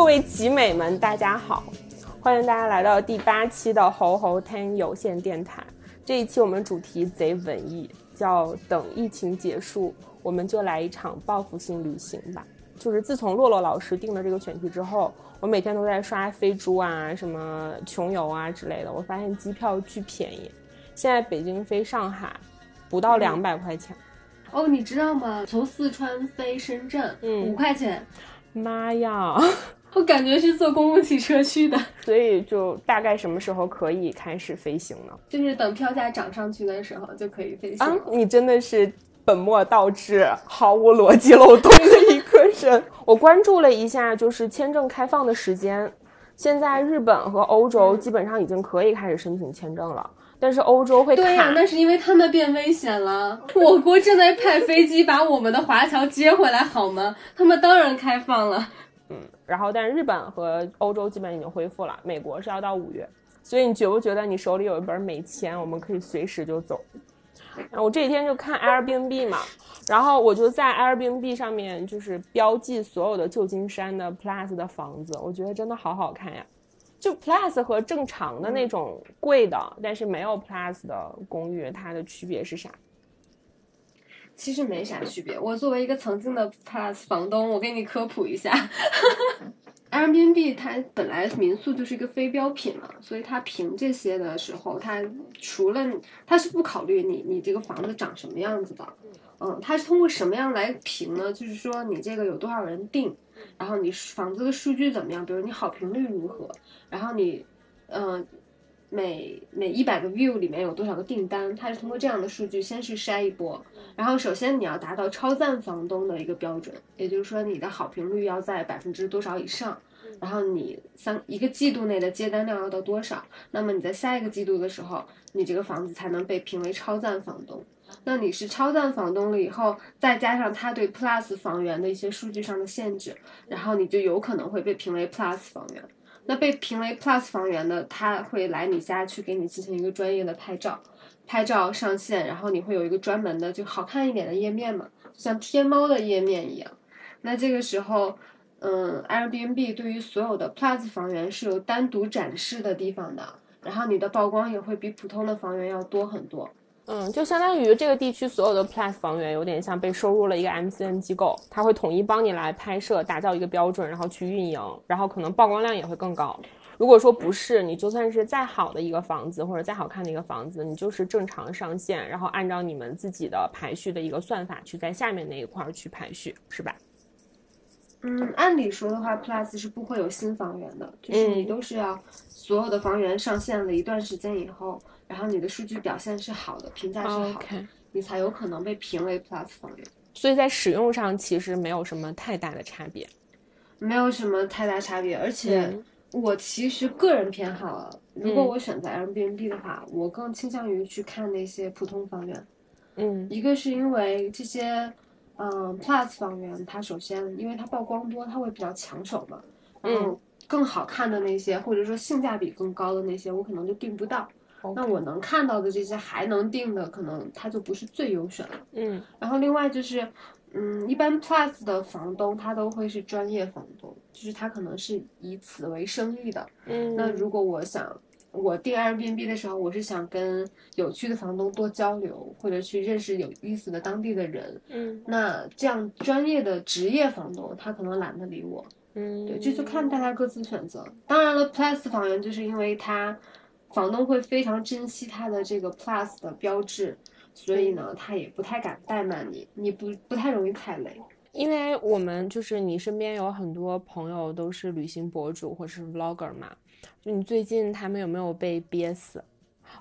各位集美们，大家好，欢迎大家来到第八期的猴猴听有线电台。这一期我们主题贼文艺，叫等疫情结束，我们就来一场报复性旅行吧。就是自从洛洛老师定了这个选题之后，我每天都在刷飞猪啊、什么穷游啊之类的。我发现机票巨便宜，现在北京飞上海不到两百块钱。哦，你知道吗？从四川飞深圳，嗯五块钱，妈呀！我感觉是坐公共汽车去的，所以就大概什么时候可以开始飞行呢？就是等票价涨上去的时候就可以飞行啊。，你真的是本末倒置、毫无逻辑漏洞的 一个人。我关注了一下，就是签证开放的时间，现在日本和欧洲基本上已经可以开始申请签证了，但是欧洲会对呀、卡。那是因为他们变危险了。我国正在派飞机把我们的华侨接回来，好吗？他们当然开放了。然后，但是日本和欧洲基本已经恢复了，美国是要到五月。所以你觉不觉得你手里有一本美签，我们可以随时就走？然后我这几天就看 Airbnb 嘛，然后我就在 Airbnb 上面就是标记所有的旧金山的 Plus 的房子，我觉得真的好好看呀。就 Plus 和正常的那种贵的，但是没有 Plus 的公寓，它的区别是啥？其实没啥区别。我作为一个曾经的 Plus 房东，我给你科普一下。Airbnb 它本来民宿就是一个非标品嘛，所以它评这些的时候，它除了它是不考虑你你这个房子长什么样子的，嗯，它是通过什么样来评呢？就是说你这个有多少人订，然后你房子的数据怎么样，比如你好评率如何，然后你，嗯、每每一百个 view 里面有多少个订单，它是通过这样的数据先是筛一波，然后首先你要达到超赞房东的一个标准，也就是说你的好评率要在百分之多少以上，然后你三一个季度内的接单量要到多少，那么你在下一个季度的时候，你这个房子才能被评为超赞房东。那你是超赞房东了以后，再加上他对 Plus 房源的一些数据上的限制，然后你就有可能会被评为 Plus 房源。那被评为 Plus 房源的，他会来你家去给你进行一个专业的拍照，拍照上线，然后你会有一个专门的就好看一点的页面嘛，像天猫的页面一样。那这个时候，嗯，Airbnb 对于所有的 Plus 房源是有单独展示的地方的，然后你的曝光也会比普通的房源要多很多。嗯，就相当于这个地区所有的 Plus 房源有点像被收入了一个 MCN 机构，它会统一帮你来拍摄、打造一个标准，然后去运营，然后可能曝光量也会更高。如果说不是，你就算是再好的一个房子或者再好看的一个房子，你就是正常上线，然后按照你们自己的排序的一个算法去在下面那一块儿去排序，是吧？嗯，按理说的话，Plus 是不会有新房源的，就是你嗯都是要所有的房源上线了一段时间以后，然后你的数据表现是好的，评价是好的你才有可能被评为 Plus 房源。所以在使用上其实没有什么太大的差别。没有什么太大差别，而且嗯我其实个人偏好啊，如果嗯我选择 Airbnb 的话，我更倾向于去看那些普通房源。嗯一个是因为这些，嗯，Plus 房源，它首先因为它曝光多，它会比较抢手嘛，然嗯后更好看的那些，或者说性价比更高的那些，我可能就订不到。那我能看到的这些还能定的，可能它就不是最优选了。嗯然后另外就是，嗯，一般 Plus 的房东他都会是专业房东，就是他可能是以此为生意的。嗯，那如果我想我订 Airbnb 的时候，我是想跟有趣的房东多交流，或者去认识有意思的当地的人。嗯那这样专业的职业房东，他可能懒得理我。嗯，对，这就看大家各自选择。当然了，Plus 房源就是因为它房东会非常珍惜它的这个 Plus 的标志，所以呢，他也不太敢怠慢你，你不不太容易踩雷。因为我们就是你身边有很多朋友都是旅行博主或是 vlogger 嘛，就你最近他们有没有被憋死？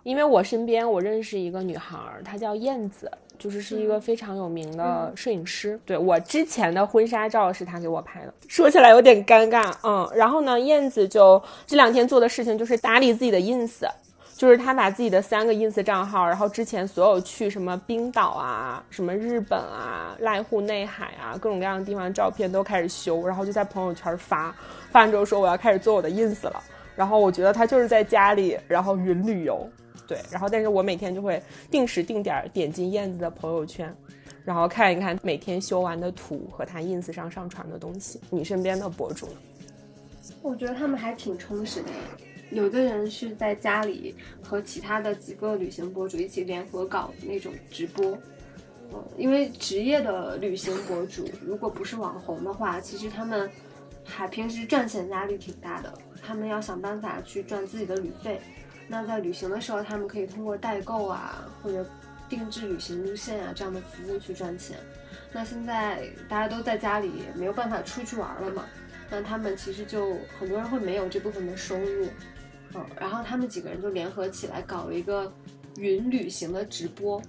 因为我身边我认识一个女孩儿，她叫燕子，就是是一个非常有名的摄影师。对我之前的婚纱照是她给我拍的，说起来有点尴尬，嗯。然后呢，燕子就这两天做的事情就是打理自己的 ins，就是他把自己的三个 ins 账号，然后之前所有去什么冰岛啊、什么日本啊、濑户内海啊各种各样的地方的照片都开始修，然后就在朋友圈发，发完之后说我要开始做我的 ins 了。然后我觉得他就是在家里，然后云旅游，对，然后但是我每天就会定时定点点进燕子的朋友圈，然后看一看每天修完的图和他 ins 上上传的东西。你身边的博主呢？我觉得他们还挺充实的。有的人是在家里和其他的几个旅行博主一起联合搞那种直播，嗯，因为职业的旅行博主如果不是网红的话，其实他们还平时赚钱压力挺大的，他们要想办法去赚自己的旅费。那在旅行的时候，他们可以通过代购啊，或者定制旅行路线啊这样的服务去赚钱。那现在大家都在家里，没有办法出去玩了嘛？那他们其实就很多人会没有这部分的收入。嗯，然后他们几个人就联合起来搞了一个云旅行的直播，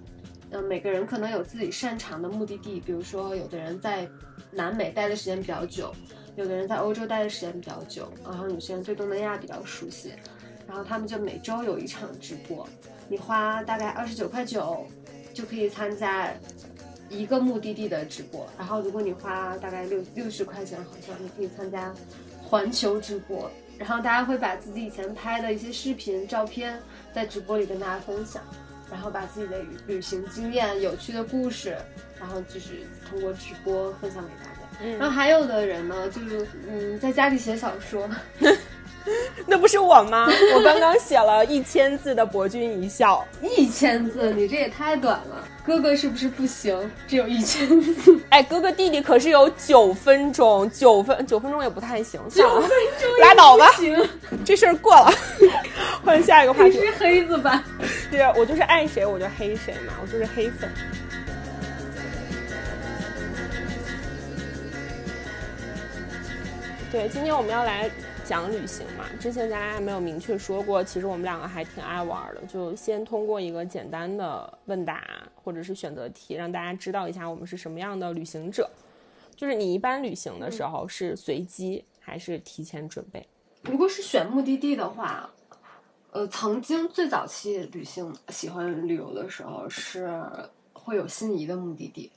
嗯，每个人可能有自己擅长的目的地，比如说有的人在南美待的时间比较久，有的人在欧洲待的时间比较久，然后有些人对东南亚比较熟悉，然后他们就每周有一场直播，你花大概二十九块九就可以参加一个目的地的直播，然后如果你花大概六六十块钱，好像你可以参加环球直播。然后大家会把自己以前拍的一些视频、照片在直播里跟大家分享，然后把自己的旅行经验、有趣的故事，然后就是通过直播分享给大家。嗯然后还有的人呢，就是嗯，在家里写小说，那不是我吗？我刚刚写了一千字的《博君一笑一千字，你这也太短了。哥哥是不是不行？只有一千字，》。哎，哥哥弟弟可是有九分钟，九分九分钟也不太行，九分钟，拉倒吧，行，这事儿过了，换下一个话题。你是黑子吧？对，我就是爱谁我就黑谁嘛，我就是黑粉。对，今天我们要来讲旅行嘛。之前咱俩还没有明确说过，其实我们两个还挺爱玩的。就先通过一个简单的问答或者是选择题，让大家知道一下我们是什么样的旅行者。就是你一般旅行的时候是随机还是提前准备？如果是选目的地的话，呃，曾经最早期旅行喜欢旅游的时候是会有心仪的目的地，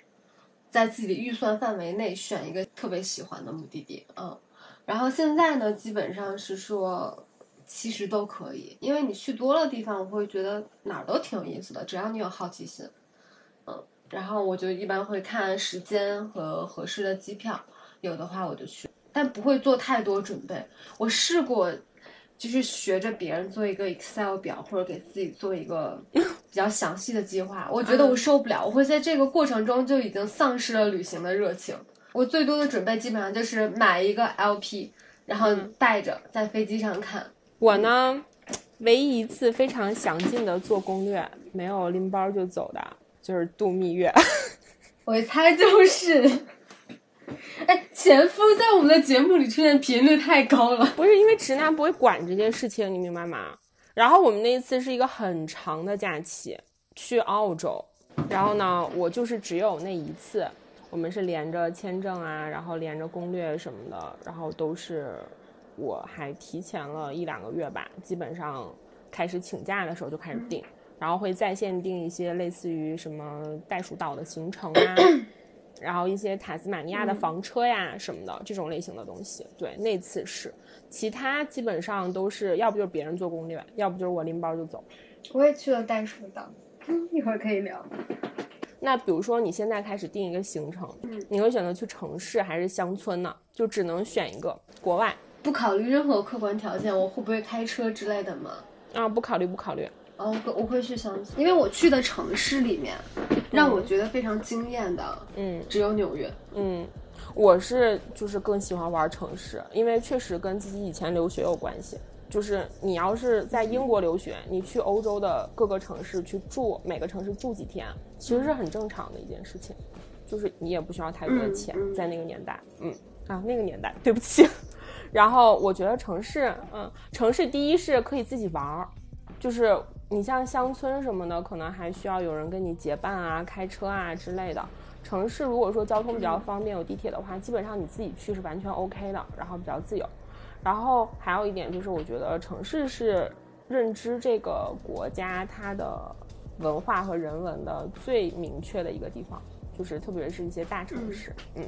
在自己的预算范围内选一个特别喜欢的目的地，嗯，然后现在呢，基本上是说其实都可以，因为你去多了地方，我会觉得哪儿都挺有意思的，只要你有好奇心，嗯，然后我就一般会看时间和合适的机票，有的话我就去。但不会做太多准备。我试过，就是学着别人做一个 Excel 表，或者给自己做一个 比较详细的计划。我觉得我受不了，我会在这个过程中就已经丧失了旅行的热情。我最多的准备基本上就是买一个 LP，然后带着在飞机上看。我呢，唯一一次非常详尽的做攻略，没有拎包就走的，就是度蜜月。我一猜就是。哎，前夫在我们的节目里出现频率太高了。不是因为直男不会管这件事情，你明白吗？然后我们那一次是一个很长的假期，去澳洲。然后呢，我就是只有那一次，我们是连着签证啊，然后连着攻略什么的，然后都是我还提前了一两个月吧，基本上开始请假的时候就开始定，然后会在线定一些类似于什么袋鼠岛的行程啊。然后一些塔斯马尼亚的房车呀什么的、这种类型的东西，对，那次是，其他基本上都是要不就是别人做攻略，要不就是我拎包就走。我也去了袋鼠岛，嗯，一会儿可以聊。那比如说你现在开始定一个行程，你会选择去城市还是乡村呢？就只能选一个，国外不考虑任何客观条件，我会不会开车之类的吗？啊，不考虑不考虑。哦，我我会去乡村，因为我去的城市里面，让我觉得非常惊艳的，嗯只有纽约。嗯，我是就是更喜欢玩城市，因为确实跟自己以前留学有关系。就是你要是在英国留学，你去欧洲的各个城市去住，每个城市住几天，其实是很正常的一件事情。就是你也不需要太多的钱，在那个年代，嗯啊那个年代，对不起。然后我觉得城市，嗯，城市第一是可以自己玩儿，就是你像乡村什么的，可能还需要有人跟你结伴啊、开车啊之类的。城市如果说交通比较方便，有地铁的话，基本上你自己去是完全 OK 的，然后比较自由。然后还有一点就是，我觉得城市是认知这个国家它的文化和人文的最明确的一个地方，就是特别是一些大城市，嗯，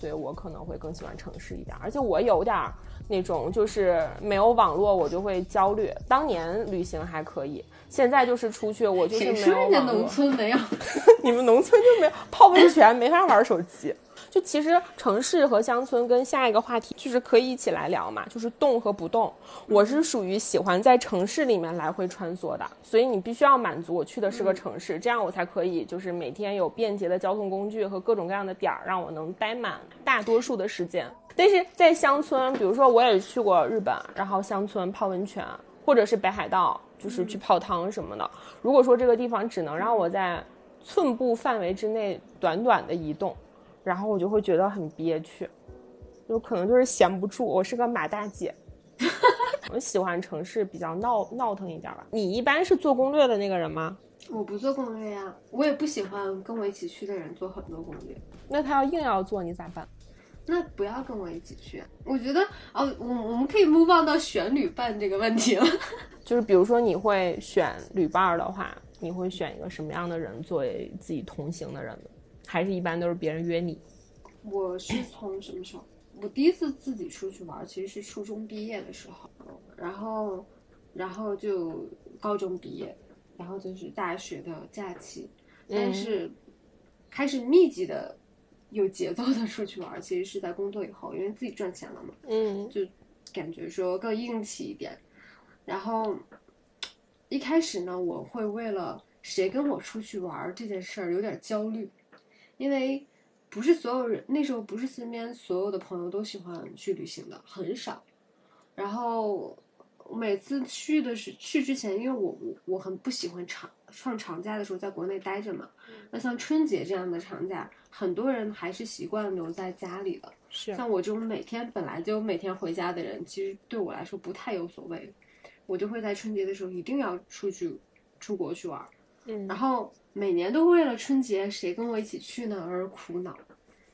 所以我可能会更喜欢城市一点。而且我有点儿那种就是没有网络我就会焦虑，当年旅行还可以，现在就是出去我就是谁没说人家农。村没有？你们农村就没有泡温泉，没法玩手机。就其实城市和乡村跟下一个话题就是可以一起来聊嘛，就是动和不动。我是属于喜欢在城市里面来回穿梭的，所以你必须要满足我去的是个城市，这样我才可以就是每天有便捷的交通工具和各种各样的点儿，让我能待满大多数的时间。但是在乡村，比如说我也去过日本，然后乡村泡温泉，或者是北海道，就是去泡汤什么的。如果说这个地方只能让我在寸步范围之内短短的移动，然后我就会觉得很憋屈，就可能就是闲不住。我是个马大姐，我喜欢城市比较闹闹腾一点吧。你一般是做攻略的那个人吗？我不做攻略呀，我也不喜欢跟我一起去的人做很多攻略。那他要硬要做，你咋办？那不要跟我一起去。我觉得哦，我我们可以 move on 到选旅伴这个问题了。就是比如说你会选旅伴的话，你会选一个什么样的人作为自己同行的人呢？还是一般都是别人约你？我是从什么时候？我第一次自己出去玩，其实是初中毕业的时候，然后，然后就高中毕业，然后就是大学的假期，但是开始密集的。有节奏的出去玩，其实是在工作以后，因为自己赚钱了嘛，嗯，就感觉说更硬气一点。然后一开始呢，我会为了谁跟我出去玩这件事儿有点焦虑，因为不是所有人那时候不是身边所有的朋友都喜欢去旅行的，很少。然后每次去的是去之前，因为我我我很不喜欢长放长假的时候在国内待着嘛，那像春节这样的长假。很多人还是习惯留在家里的，是像我这种每天本来就每天回家的人，其实对我来说不太有所谓。我就会在春节的时候一定要出去出国去玩，嗯，然后每年都为了春节谁跟我一起去呢而苦恼。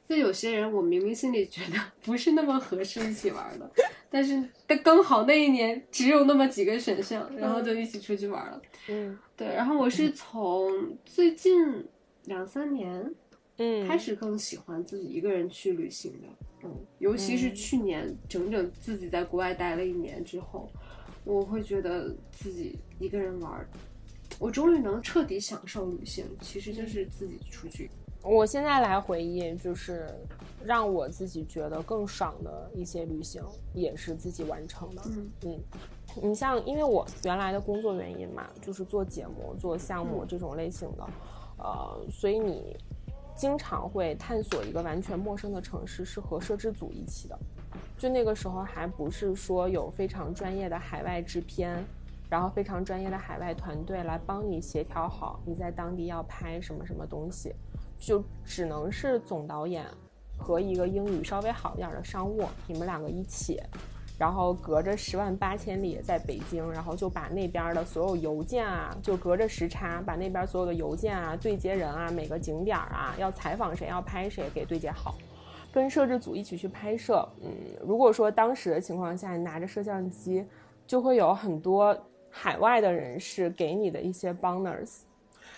就有些人，我明明心里觉得 不是那么合适一起玩的，但是但刚好那一年只有那么几个选项，然后就一起出去玩了。嗯，对。然后我是从最近两三年。嗯，开始更喜欢自己一个人去旅行的，嗯，尤其是去年整整自己在国外待了一年之后，我会觉得自己一个人玩，我终于能彻底享受旅行，其实就是自己出去。我现在来回忆，就是让我自己觉得更爽的一些旅行，也是自己完成的。嗯嗯，你像，因为我原来的工作原因嘛，就是做节目、做项目这种类型的，呃，所以你。经常会探索一个完全陌生的城市，是和摄制组一起的。就那个时候还不是说有非常专业的海外制片，然后非常专业的海外团队来帮你协调好你在当地要拍什么什么东西，就只能是总导演和一个英语稍微好一点的商务，你们两个一起。然后隔着十万八千里在北京，然后就把那边的所有邮件啊，就隔着时差把那边所有的邮件啊、对接人啊、每个景点啊要采访谁、要拍谁给对接好，跟摄制组一起去拍摄。嗯，如果说当时的情况下你拿着摄像机，就会有很多海外的人士给你的一些 bonus。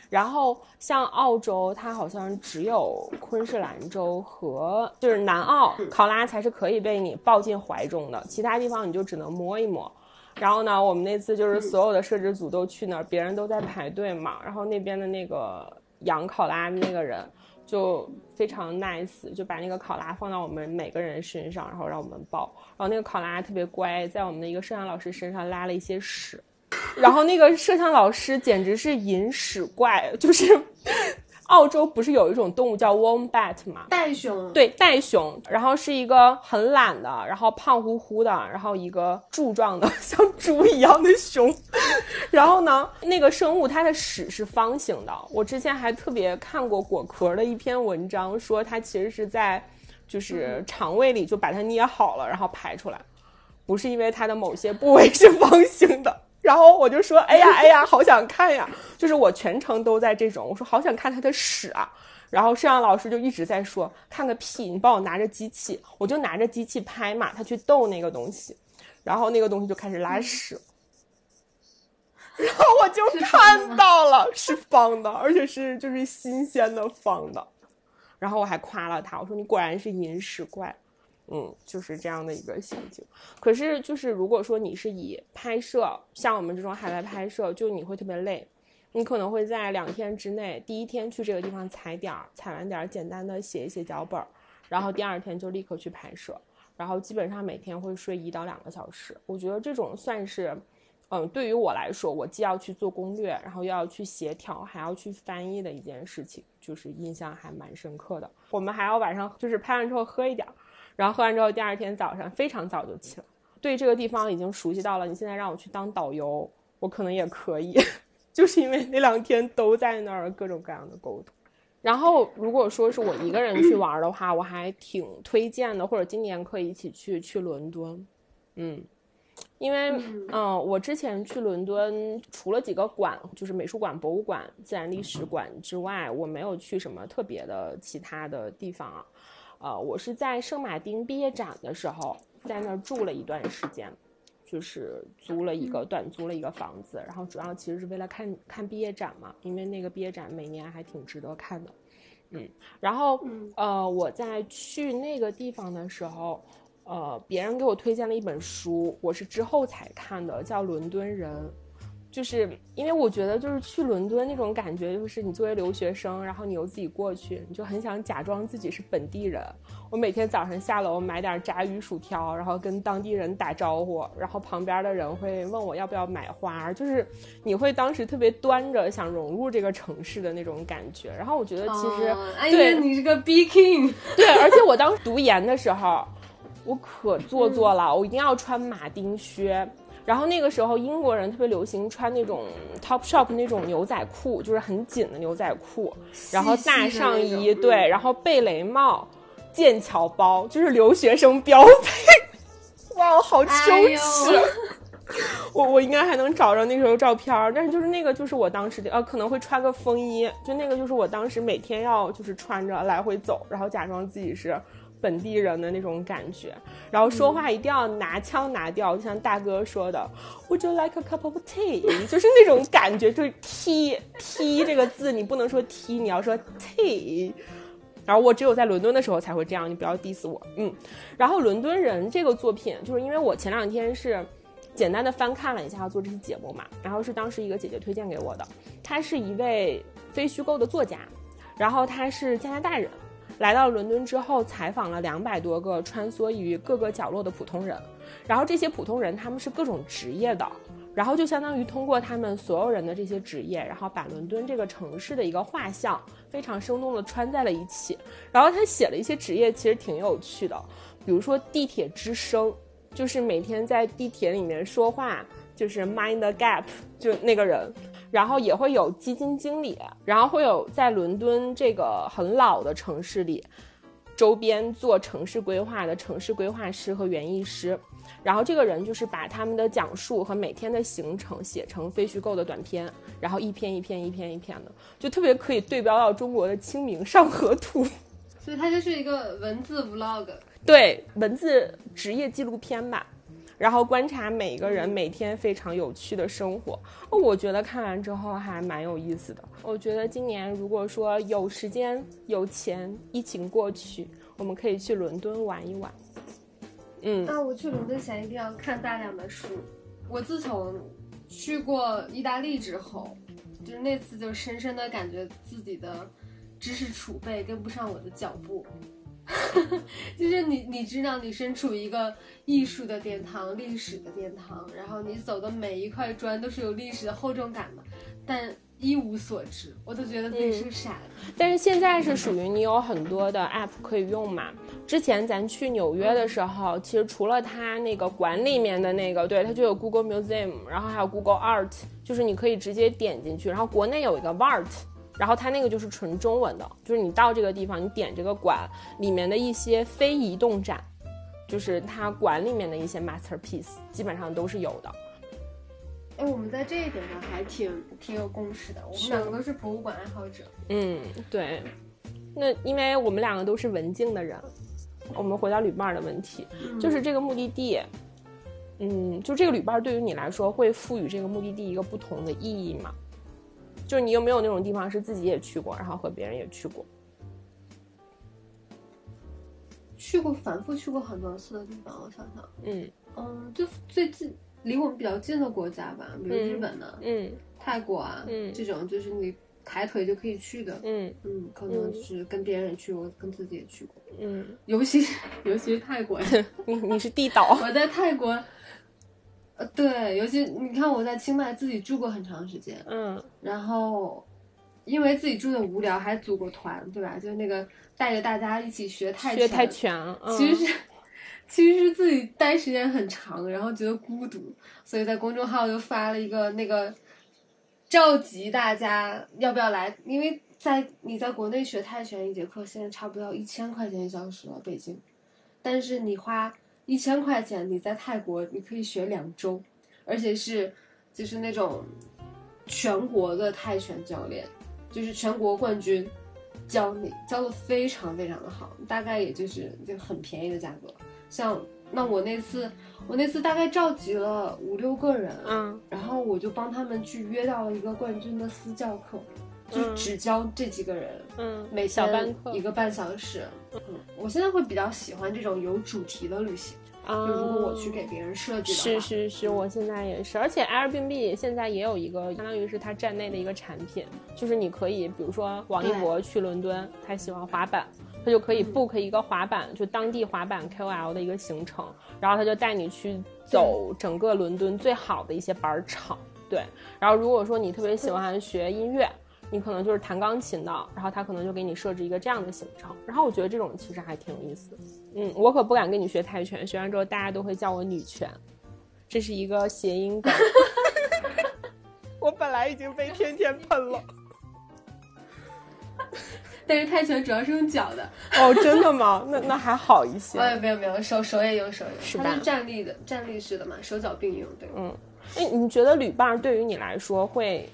然后像澳洲，它好像只有昆士兰州和就是南澳考拉才是可以被你抱进怀中的，其他地方你就只能摸一摸。然后呢，我们那次就是所有的摄制组都去那儿，别人都在排队嘛。然后那边的那个养考拉的那个人就非常 nice，就把那个考拉放到我们每个人身上，然后让我们抱。然后那个考拉特别乖，在我们的一个摄像老师身上拉了一些屎。然后那个摄像老师简直是引屎怪，就是澳洲不是有一种动物叫 wombat 吗？袋熊。对，袋熊。然后是一个很懒的，然后胖乎乎的，然后一个柱状的 像猪一样的熊。然后呢，那个生物它的屎是方形的。我之前还特别看过果壳的一篇文章，说它其实是在就是肠胃里就把它捏好了，然后排出来，不是因为它的某些部位是方形的。然后我就说，哎呀，哎呀，好想看呀！就是我全程都在这种，我说好想看他的屎啊。然后摄像老师就一直在说，看个屁！你帮我拿着机器，我就拿着机器拍嘛，他去逗那个东西，然后那个东西就开始拉屎，然后我就看到了是方的，而且是就是新鲜的方的。然后我还夸了他，我说你果然是饮屎怪。嗯，就是这样的一个心情。可是，就是如果说你是以拍摄，像我们这种海外拍摄，就你会特别累。你可能会在两天之内，第一天去这个地方踩点儿，踩完点儿，简单的写一写脚本儿，然后第二天就立刻去拍摄，然后基本上每天会睡一到两个小时。我觉得这种算是，嗯，对于我来说，我既要去做攻略，然后又要去协调，还要去翻译的一件事情，就是印象还蛮深刻的。我们还要晚上就是拍完之后喝一点，然后喝完之后第二天早上非常早就起了。对这个地方已经熟悉到了，你现在让我去当导游，我可能也可以，就是因为那两天都在那儿各种各样的沟通。然后如果说是我一个人去玩的话，我还挺推荐的，或者今年可以一起去去伦敦，嗯，因为嗯，我之前去伦敦除了几个馆，就是美术馆、博物馆、自然历史馆之外，我没有去什么特别的其他的地方啊。呃，我是在圣马丁毕业展的时候。在那儿住了一段时间，就是租了一个短租了一个房子，然后主要其实是为了看看毕业展嘛，因为那个毕业展每年还挺值得看的，嗯，然后呃我在去那个地方的时候，呃别人给我推荐了一本书，我是之后才看的，叫《伦敦人》。就是因为我觉得，就是去伦敦那种感觉，就是你作为留学生，然后你又自己过去，你就很想假装自己是本地人。我每天早上下楼买点炸鱼薯条，然后跟当地人打招呼，然后旁边的人会问我要不要买花，就是你会当时特别端着，想融入这个城市的那种感觉。然后我觉得其实，对你是个 B King，对，而且我当时读研的时候，我可做作了，我一定要穿马丁靴。然后那个时候，英国人特别流行穿那种 Top Shop 那种牛仔裤，就是很紧的牛仔裤，然后大上衣，对，然后贝雷帽、剑桥包，就是留学生标配。哇，好羞耻！我我应该还能找着那时候照片，但是就是那个就是我当时的，呃，可能会穿个风衣，就那个就是我当时每天要就是穿着来回走，然后假装自己是。本地人的那种感觉，然后说话一定要拿腔拿调，就像大哥说的，Would you like a cup of tea？就是那种感觉，就是 t t 这个字你不能说 t，你要说 tea。然后我只有在伦敦的时候才会这样，你不要 diss 我。嗯，然后《伦敦人》这个作品，就是因为我前两天是简单的翻看了一下要做这期节目嘛，然后是当时一个姐姐推荐给我的，她是一位非虚构的作家，然后她是加拿大人。来到伦敦之后，采访了两百多个穿梭于各个角落的普通人，然后这些普通人他们是各种职业的，然后就相当于通过他们所有人的这些职业，然后把伦敦这个城市的一个画像非常生动的穿在了一起。然后他写了一些职业，其实挺有趣的，比如说地铁之声，就是每天在地铁里面说话，就是 mind the gap，就那个人。然后也会有基金经理，然后会有在伦敦这个很老的城市里，周边做城市规划的城市规划师和园艺师，然后这个人就是把他们的讲述和每天的行程写成非虚构的短片，然后一篇一篇一篇一篇的，就特别可以对标到中国的《清明上河图》，所以它就是一个文字 vlog，对，文字职业纪录片吧。然后观察每一个人每天非常有趣的生活，我觉得看完之后还蛮有意思的。我觉得今年如果说有时间有钱，疫情过去，我们可以去伦敦玩一玩。嗯，那我去伦敦前一定要看大量的书。我自从去过意大利之后，就是那次就深深的感觉自己的知识储备跟不上我的脚步。就是你，你知道你身处一个艺术的殿堂、历史的殿堂，然后你走的每一块砖都是有历史的厚重感的，但一无所知，我都觉得自己是个傻子。但是现在是属于你有很多的 app 可以用嘛？之前咱去纽约的时候，其实除了它那个馆里面的那个，对，它就有 Google Museum，然后还有 Google Art，就是你可以直接点进去，然后国内有一个 Vart。然后它那个就是纯中文的，就是你到这个地方，你点这个馆里面的一些非移动展，就是它馆里面的一些 masterpiece，基本上都是有的。哎，我们在这一点上还挺挺有共识的，我们两个都是博物馆爱好者。嗯，对。那因为我们两个都是文静的人，我们回到旅伴的问题，就是这个目的地，嗯，就这个旅伴对于你来说会赋予这个目的地一个不同的意义吗？就是你有没有那种地方是自己也去过，然后和别人也去过？去过，反复去过很多次的地方。我想想，嗯嗯，就最近离我们比较近的国家吧，比如日本的，嗯，泰国啊，嗯，这种就是你抬腿就可以去的。嗯嗯，可能就是跟别人去过，跟自己也去过，嗯，尤其 尤其是泰国，你你是地导，我在泰国，呃，对，尤其你看我在清迈自己住过很长时间，嗯。然后因为自己住的无聊，还组过团，对吧？就那个带着大家一起学泰拳学泰拳，嗯。其实是其实是自己待时间很长，然后觉得孤独，所以在公众号就发了一个那个召集大家要不要来，因为在你在国内学泰拳一节课现在差不多要一千块钱一小时了，北京，但是你花一千块钱，你在泰国你可以学两周，而且是就是那种全国的泰拳教练，就是全国冠军。教你教的非常非常的好，大概也就是就很便宜的价格。像那我那次，我那次大概召集了五六个人，嗯然后我就帮他们去约到了一个冠军的私教课，就嗯。只教这几个人，嗯，每小班课。一个半小时。嗯，我现在会比较喜欢这种有主题的旅行，啊，就如果我去给别人设计的是话，是是，我现在也是，而且 Airbnb 现在也有一个，相当于是它站内的一个产品，就是你可以，比如说王一博去伦敦，他喜欢滑板，他就可以嗯。book 一个滑板，就当地滑板 KOL 的一个行程，然后他就带你去走整个伦敦最好的一些板场，对。然后如果说你特别喜欢学音乐，你可能就是弹钢琴的，然后他可能就给你设置一个这样的行程，然后我觉得这种其实还挺有意思的。嗯，我可不敢跟你学泰拳，学完之后大家都会叫我女拳，这是一个谐音梗。我本来已经被天天喷了。但是泰拳主要是用脚的，哦，真的吗？那那还好一些。哎，没有没有，手手也有手也有，是吧它是站立的，站立式的嘛，手脚并用，对。嗯，哎，你觉得旅伴对于你来说会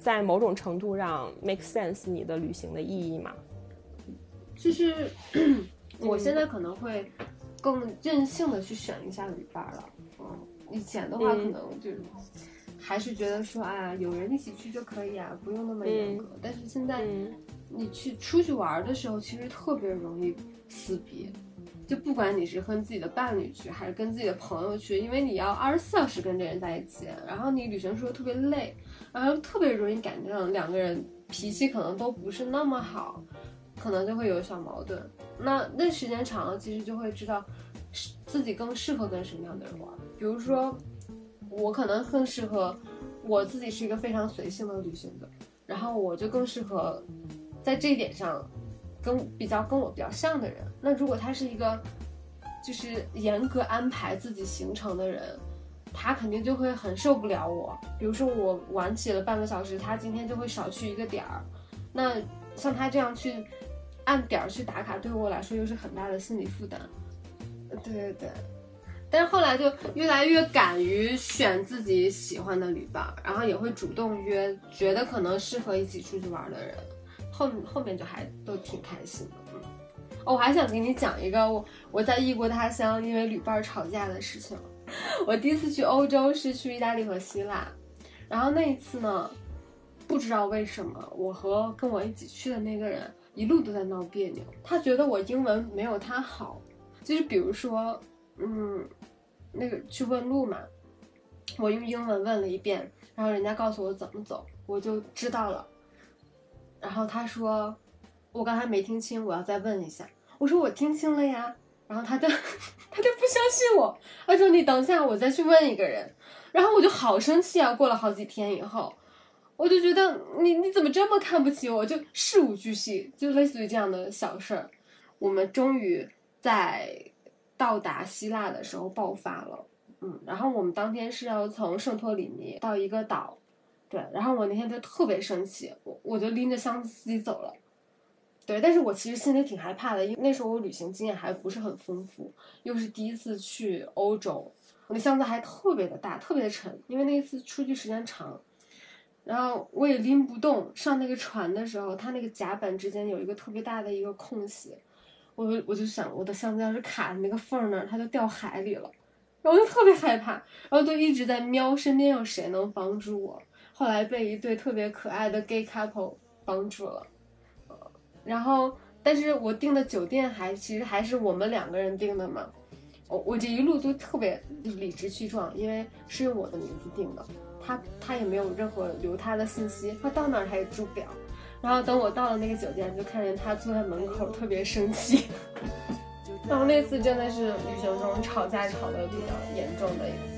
在某种程度上 make sense 你的旅行的意义吗？就是 我现在可能会更任性的去选一下旅伴了。嗯，以前的话可嗯能就是还是觉得说啊，有人一起去就可以啊，不用那么严格。但是现在嗯你去出去玩的时候，其实特别容易撕逼。就不管你是和自己的伴侣去，还是跟自己的朋友去，因为你要二十四小时跟这人在一起，然后你旅行时候特别累，然后特别容易赶上两个人脾气可能都不是那么好，可能就会有小矛盾。那那时间长了，其实就会知道自己更适合跟什么样的人玩。比如说，我可能更适合我自己是一个非常随性的旅行者，然后我就更适合在这一点上跟比较跟我比较像的人。那如果他是一个就是严格安排自己行程的人，他肯定就会很受不了我。比如说我晚起了半个小时，他今天就会少去一个点儿。那像他这样去按点儿去打卡，对我来说又是很大的心理负担。对对对。但是后来就越来越敢于选自己喜欢的旅伴，然后也会主动约觉得可能适合一起出去玩的人，后后面就还都挺开心的。嗯，我还想给你讲一个我我在异国他乡因为旅伴吵架的事情。我第一次去欧洲是去意大利和希腊，然后那一次呢，不知道为什么我和跟我一起去的那个人一路都在闹别扭，他觉得我英文没有他好，就是比如说，嗯。那个去问路嘛，我用英文问了一遍，然后人家告诉我怎么走，我就知道了。然后他说我刚才没听清，我要再问一下。我说我听清了呀，然后他就 他就不相信我，他说你等一下，我再去问一个人。然后我就好生气啊！过了好几天以后，我就觉得你你怎么这么看不起我？就事无巨细，就类似于这样的小事儿。我们终于在。到达希腊的时候爆发了，嗯，然后我们当天是要从圣托里尼到一个岛，对，然后我那天就特别生气，我我就拎着箱子自己走了，对，但是我其实心里挺害怕的，因为那时候我旅行经验还不是很丰富，又是第一次去欧洲，我的箱子还特别的大，特别的沉，因为那一次出去时间长，然后我也拎不动，上那个船的时候，它那个甲板之间有一个特别大的一个空隙。我我就想，我的箱子要是卡在那个缝儿那儿，它就掉海里了，然后就特别害怕，然后就一直在瞄身边有谁能帮助我。后来被一对特别可爱的 gay couple 帮助了，然后但是我订的酒店还其实还是我们两个人订的嘛，我我这一路都特别理直气壮，因为是用我的名字订的，他他也没有任何留他的信息，他到哪儿他也住不了。然后等我到了那个酒店，就看见他坐在门口，特别生气。然后那次真的是旅行中吵架吵得比较严重的一次。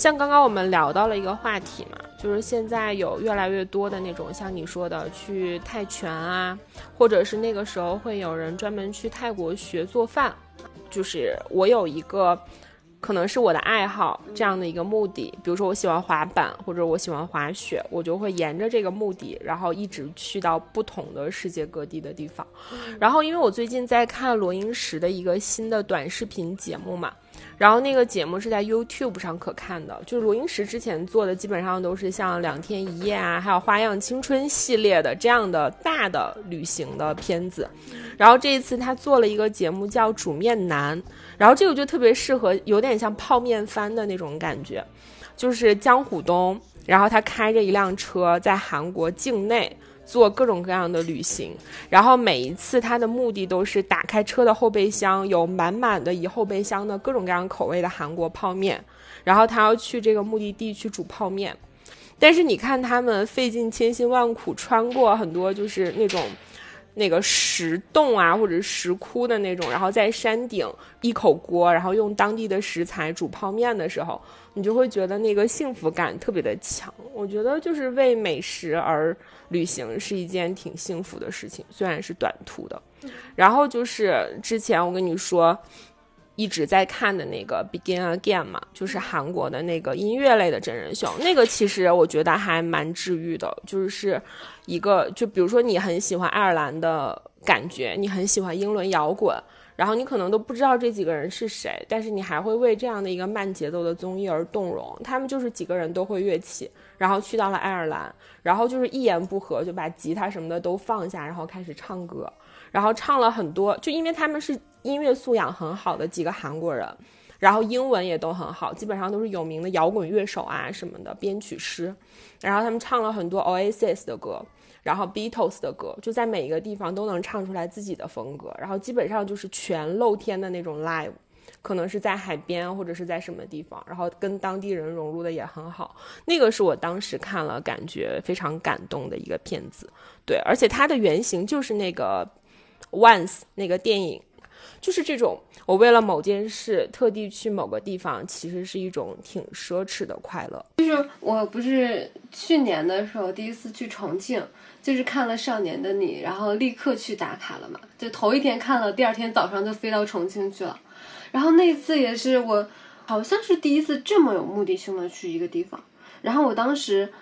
像刚刚我们聊到了一个话题嘛，就是现在有越来越多的那种像你说的去泰拳啊，或者是那个时候会有人专门去泰国学做饭，就是我有一个。可能是我的爱好这样的一个目的，比如说我喜欢滑板或者我喜欢滑雪，我就会沿着这个目的，然后一直去到不同的世界各地的地方。然后因为我最近在看罗英石的一个新的短视频节目嘛。然后那个节目是在 YouTube 上可看的，就是罗英石之前做的基本上都是像两天一夜啊，还有花样青春系列的这样的大的旅行的片子。然后这一次他做了一个节目叫煮面男，然后这个就特别适合，有点像泡面番的那种感觉，就是江虎东，然后他开着一辆车在韩国境内。做各种各样的旅行，然后每一次他的目的都是打开车的后备箱，有满满的一后备箱的各种各样口味的韩国泡面，然后他要去这个目的地去煮泡面。但是你看他们费尽千辛万苦穿过很多就是那种那个石洞啊或者石窟的那种，然后在山顶一口锅，然后用当地的食材煮泡面的时候，你就会觉得那个幸福感特别的强。我觉得就是为美食而。旅行是一件挺幸福的事情，虽然是短途的。然后就是之前我跟你说，一直在看的那个《Begin Again》嘛，就是韩国的那个音乐类的真人秀。那个其实我觉得还蛮治愈的，就是一个就比如说你很喜欢爱尔兰的感觉，你很喜欢英伦摇滚。然后你可能都不知道这几个人是谁，但是你还会为这样的一个慢节奏的综艺而动容。他们就是几个人都会乐器，然后去到了爱尔兰，然后就是一言不合就把吉他什么的都放下，然后开始唱歌，然后唱了很多。就因为他们是音乐素养很好的几个韩国人，然后英文也都很好，基本上都是有名的摇滚乐手啊什么的编曲师，然后他们唱了很多 Oasis 的歌。然后 Beatles 的歌就在每一个地方都能唱出来自己的风格，然后基本上就是全露天的那种 live，可能是在海边或者是在什么地方，然后跟当地人融入的也很好。那个是我当时看了感觉非常感动的一个片子，对，而且它的原型就是那个 Once 那个电影，就是这种我为了某件事特地去某个地方，其实是一种挺奢侈的快乐。就是我不是去年的时候第一次去重庆。就是看了《少年的你》，然后立刻去打卡了嘛。就头一天看了，第二天早上就飞到重庆去了。然后那次也是我好像是第一次这么有目的性的去一个地方。然后我当时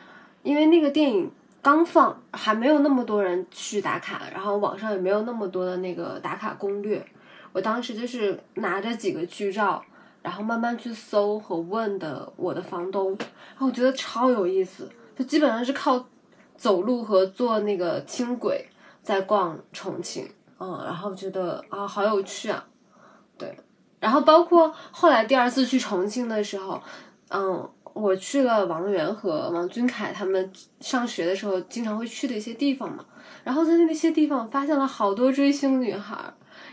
因为那个电影刚放，还没有那么多人去打卡，然后网上也没有那么多的那个打卡攻略。我当时就是拿着几个剧照，然后慢慢去搜和问的我的房东。然后我觉得超有意思，就基本上是靠。走路和坐那个轻轨在逛重庆，嗯，然后觉得啊好有趣啊，对，然后包括后来第二次去重庆的时候，嗯，我去了王源和王俊凯他们上学的时候经常会去的一些地方嘛，然后在那些地方发现了好多追星女孩。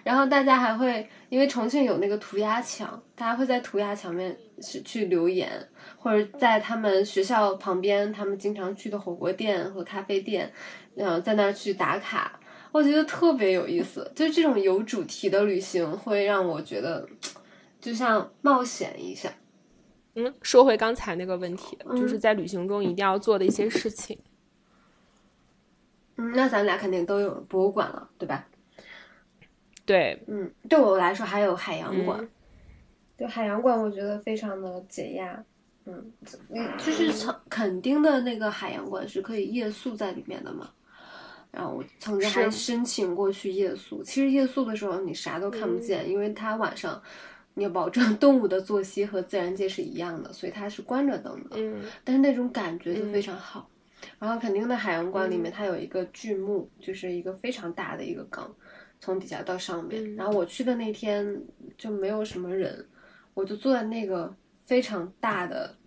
然后大家还会，因为重庆有那个涂鸦墙，大家会在涂鸦墙面去去留言，或者在他们学校旁边，他们经常去的火锅店和咖啡店，嗯，在那儿去打卡，我觉得特别有意思。就这种有主题的旅行，会让我觉得就像冒险一下。嗯，说回刚才那个问题，就是在旅行中一定要做的一些事情。嗯，那咱俩肯定都有博物馆了，对吧？对，嗯，对我来说还有海洋馆，对海洋馆我觉得非常的解压，嗯，你就是曾垦丁的那个海洋馆是可以夜宿在里面的嘛，然后我曾经还申请过去夜宿，其实夜宿的时候你啥都看不见，因为它晚上你要保证 动物的作息和自然界是一样的，所以它是关着灯的，嗯，但是那种感觉就非常好，然后肯定的海洋馆里面它有一个巨幕，就是一个非常大的一个缸。从底下到上面，然后我去的那天就没有什么人，我就坐在那个非常大的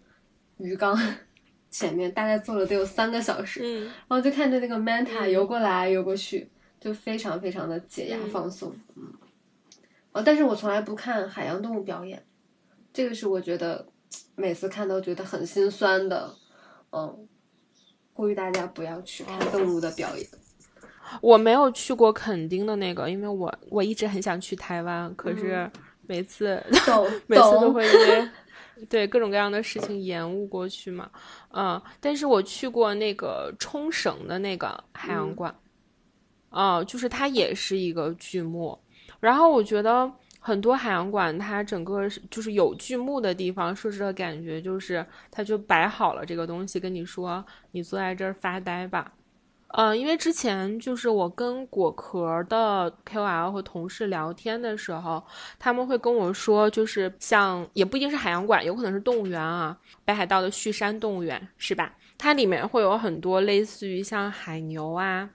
鱼缸 前面，大概坐了得有三个小时，嗯，然后就看着那个 manta 嗯游过来游过去，就非常非常的解压放松。嗯，哦，但是我从来不看海洋动物表演，这个是我觉得每次看都觉得很心酸的。嗯，呼吁大家不要去看动物的表演。我没有去过垦丁的那个，因为我我一直很想去台湾，可是每次、懂 每次都，会因为对各种各样的事情延误过去嘛。嗯，但是我去过那个冲绳的那个海洋馆，嗯，就是它也是一个剧目，然后我觉得。很多海洋馆，它整个就是有剧目的地方，设置的感觉就是，它就摆好了这个东西，跟你说，你坐在这儿发呆吧。呃，因为之前就是我跟果壳的 KOL 和同事聊天的时候，他们会跟我说，就是像也不一定是海洋馆，有可能是动物园啊，北海道的旭山动物园是吧？它里面会有很多类似于像海牛啊。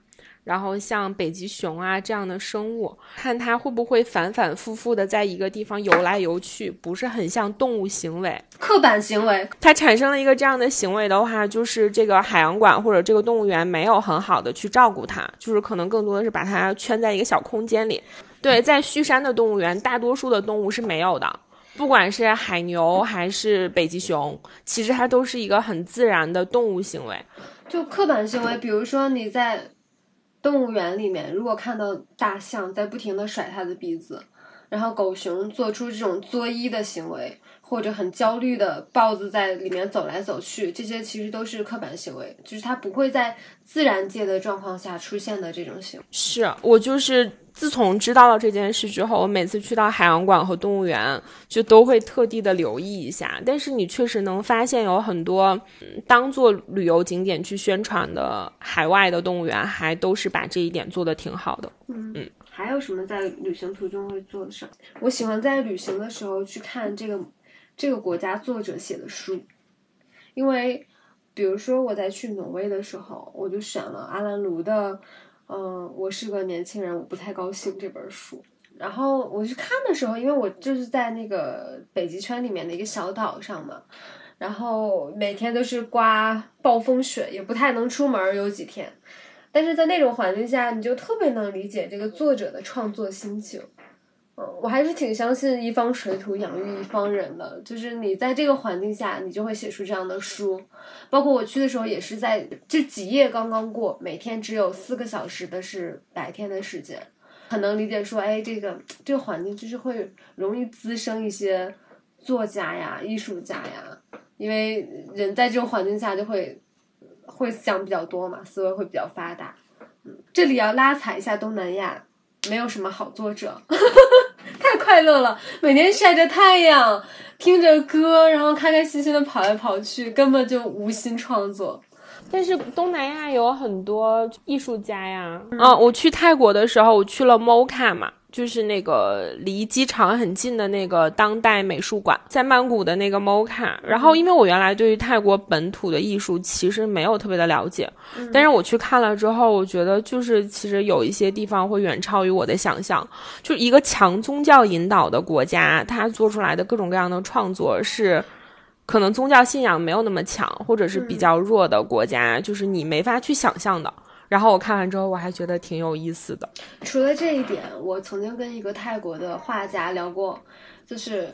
然后像北极熊啊这样的生物，看它会不会反反复复的在一个地方游来游去，不是很像动物行为。刻板行为，它产生了一个这样的行为的话，就是这个海洋馆或者这个动物园没有很好的去照顾它，就是可能更多的是把它圈在一个小空间里。对，在旭山的动物园，大多数的动物是没有的，不管是海牛还是北极熊，其实它都是一个很自然的动物行为。就刻板行为，比如说你在动物园里面，如果看到大象在不停的甩它的鼻子，然后狗熊做出这种作揖的行为，或者很焦虑的豹子在里面走来走去，这些其实都是刻板行为，就是它不会在自然界的状况下出现的这种行为。是我就是自从知道了这件事之后，我每次去到海洋馆和动物园，就都会特地的留意一下。但是你确实能发现有很多、嗯、当做旅游景点去宣传的海外的动物园，还都是把这一点做得挺好的。嗯嗯，还有什么在旅行途中会做的事儿？我喜欢在旅行的时候去看这个这个国家作者写的书，因为比如说我在去挪威的时候，我就选了阿兰卢的。嗯，我是个年轻人，我不太高兴这本书。然后我去看的时候，因为我就是在那个北极圈里面的一个小岛上嘛，然后每天都是刮暴风雪，也不太能出门，有几天。但是在那种环境下，你就特别能理解这个作者的创作心情。我还是挺相信一方水土养育一方人的，就是你在这个环境下，你就会写出这样的书。包括我去的时候，也是在这几页刚刚过，每天只有四个小时的是白天的时间，很能理解说，哎，这个这个环境就是会容易滋生一些作家呀、艺术家呀，因为人在这种环境下就会会想比较多嘛，思维会比较发达。嗯，这里要拉踩一下东南亚。没有什么好作者，太快乐了，每天晒着太阳，听着歌，然后开开心心的跑来跑去，根本就无心创作。但是东南亚有很多艺术家呀，嗯、啊，我去泰国的时候，我去了 MOCA 嘛。就是那个离机场很近的那个当代美术馆，在曼谷的那个 MOCA。然后，因为我原来对于泰国本土的艺术其实没有特别的了解，嗯、但是我去看了之后，我觉得就是其实有一些地方会远超于我的想象。就一个强宗教引导的国家，它做出来的各种各样的创作是。可能宗教信仰没有那么强，或者是比较弱的国家，嗯、就是你没法去想象的。然后我看完之后，我还觉得挺有意思的。除了这一点，我曾经跟一个泰国的画家聊过，就是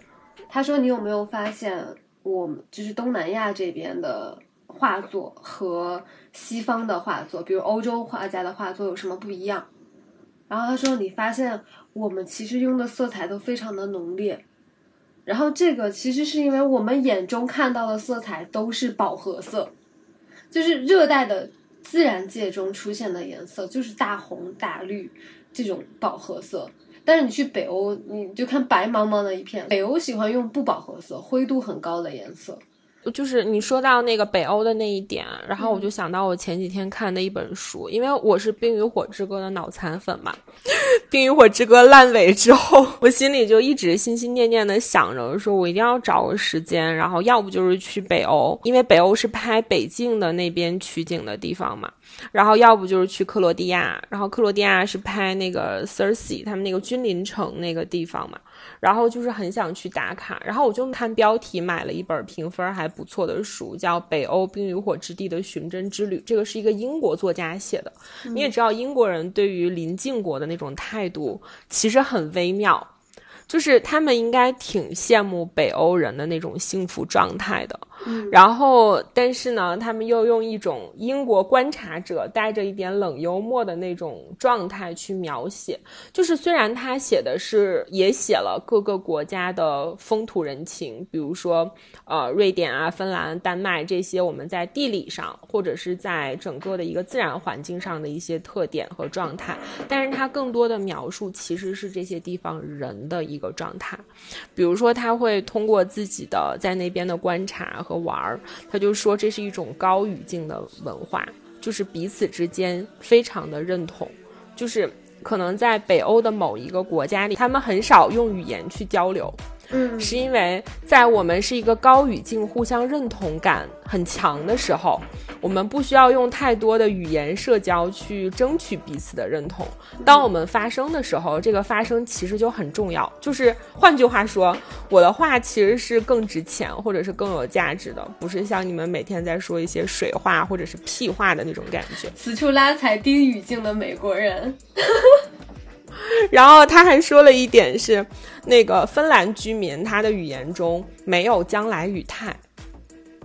他说：“你有没有发现，我们就是东南亚这边的画作和西方的画作，比如欧洲画家的画作有什么不一样？”然后他说：“你发现我们其实用的色彩都非常的浓烈，然后这个其实是因为我们眼中看到的色彩都是饱和色，就是热带的。”自然界中出现的颜色就是大红大绿这种饱和色，但是你去北欧，你就看白茫茫的一片。北欧喜欢用不饱和色、灰度很高的颜色。就是你说到那个北欧的那一点，然后我就想到我前几天看的一本书，因为我是《冰与火之歌》的脑残粉嘛，《冰与火之歌》烂尾之后，我心里就一直心心念念的想着，说我一定要找个时间，然后要不就是去北欧，因为北欧是拍北境的那边取景的地方嘛。然后要不就是去克罗地亚，然后克罗地亚是拍那个 Cersei 他们那个君临城那个地方嘛，然后就是很想去打卡，然后我就看标题买了一本评分还不错的书，叫《北欧冰与火之地的寻真之旅》，这个是一个英国作家写的。你也知道英国人对于邻近国的那种态度其实很微妙。就是他们应该挺羡慕北欧人的那种幸福状态的，然后，但是呢，他们又用一种英国观察者带着一点冷幽默的那种状态去描写。就是虽然他写的是也写了各个国家的风土人情，比如说呃瑞典啊、芬兰、丹麦这些我们在地理上或者是在整个的一个自然环境上的一些特点和状态，但是他更多的描述其实是这些地方人的一。一个状态，比如说他会通过自己的在那边的观察和玩儿，他就说这是一种高语境的文化，就是彼此之间非常的认同，就是可能在北欧的某一个国家里，他们很少用语言去交流。嗯，是因为在我们是一个高语境、互相认同感很强的时候，我们不需要用太多的语言社交去争取彼此的认同。当我们发声的时候，这个发声其实就很重要。就是换句话说，我的话其实是更值钱，或者是更有价值的，不是像你们每天在说一些水话或者是屁话的那种感觉。此处拉踩低语境的美国人。然后他还说了一点是，那个芬兰居民他的语言中没有将来语态，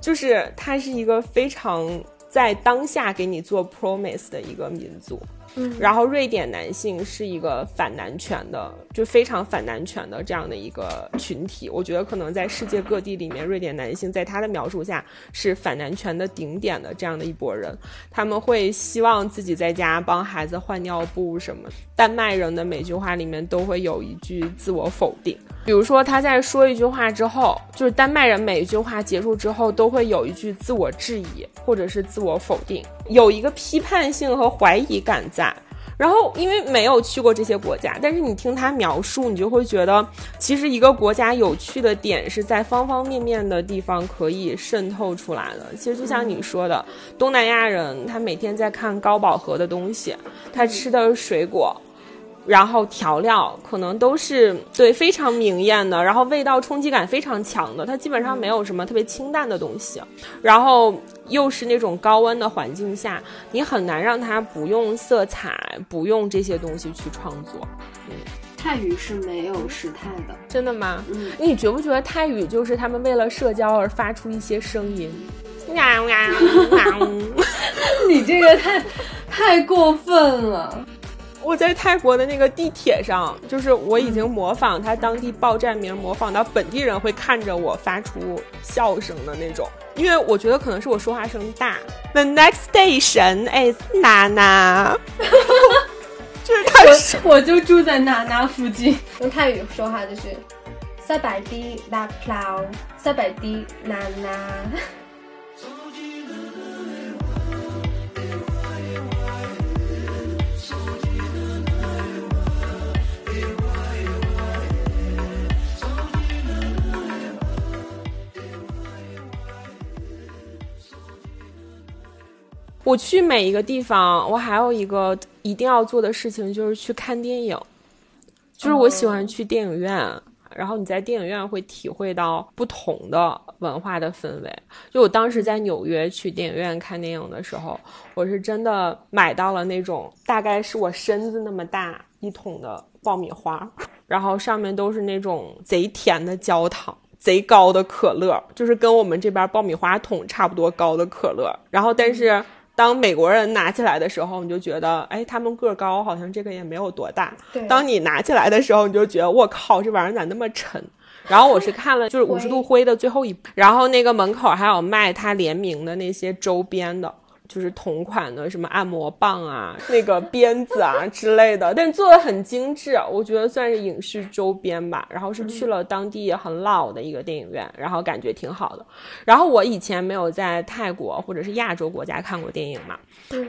就是他是一个非常在当下给你做 promise 的一个民族。嗯，然后瑞典男性是一个反男权的，就非常反男权的这样的一个群体。我觉得可能在世界各地里面，瑞典男性在他的描述下是反男权的顶点的这样的一拨人。他们会希望自己在家帮孩子换尿布什么。丹麦人的每句话里面都会有一句自我否定，比如说他在说一句话之后，就是丹麦人每一句话结束之后都会有一句自我质疑或者是自我否定，有一个批判性和怀疑感在。然后，因为没有去过这些国家，但是你听他描述，你就会觉得，其实一个国家有趣的点是在方方面面的地方可以渗透出来的。其实就像你说的，东南亚人他每天在看高饱和的东西，他吃的水果。然后调料可能都是对非常明艳的，然后味道冲击感非常强的，它基本上没有什么特别清淡的东西，然后又是那种高温的环境下，你很难让它不用色彩，不用这些东西去创作。嗯，泰语是没有时态的，真的吗？嗯，你觉不觉得泰语就是他们为了社交而发出一些声音？喵喵喵！你这个太太过分了。我在泰国的那个地铁上，就是我已经模仿他当地报站名，模仿到本地人会看着我发出笑声的那种。因为我觉得可能是我说话声大。The next station is Nana。就是他，我就住在娜娜附近。用泰语说话就是 “sa bai di la plau”，“sa bai di Nana”。我去每一个地方，我还有一个一定要做的事情，就是去看电影。就是我喜欢去电影院，然后你在电影院会体会到不同的文化的氛围。就我当时在纽约去电影院看电影的时候，我是真的买到了那种大概是我身子那么大一桶的爆米花，然后上面都是那种贼甜的焦糖。贼高的可乐，就是跟我们这边爆米花桶差不多高的可乐，然后但是。当美国人拿起来的时候，你就觉得，哎，他们个高，好像这个也没有多大。当你拿起来的时候，你就觉得，我靠，这玩意儿咋那么沉？然后我是看了，就是五十度灰的最后一，然后那个门口还有卖他联名的那些周边的。就是同款的什么按摩棒啊，那个鞭子啊之类的，但做的很精致，我觉得算是影视周边吧。然后是去了当地很老的一个电影院，然后感觉挺好的。然后我以前没有在泰国或者是亚洲国家看过电影嘛，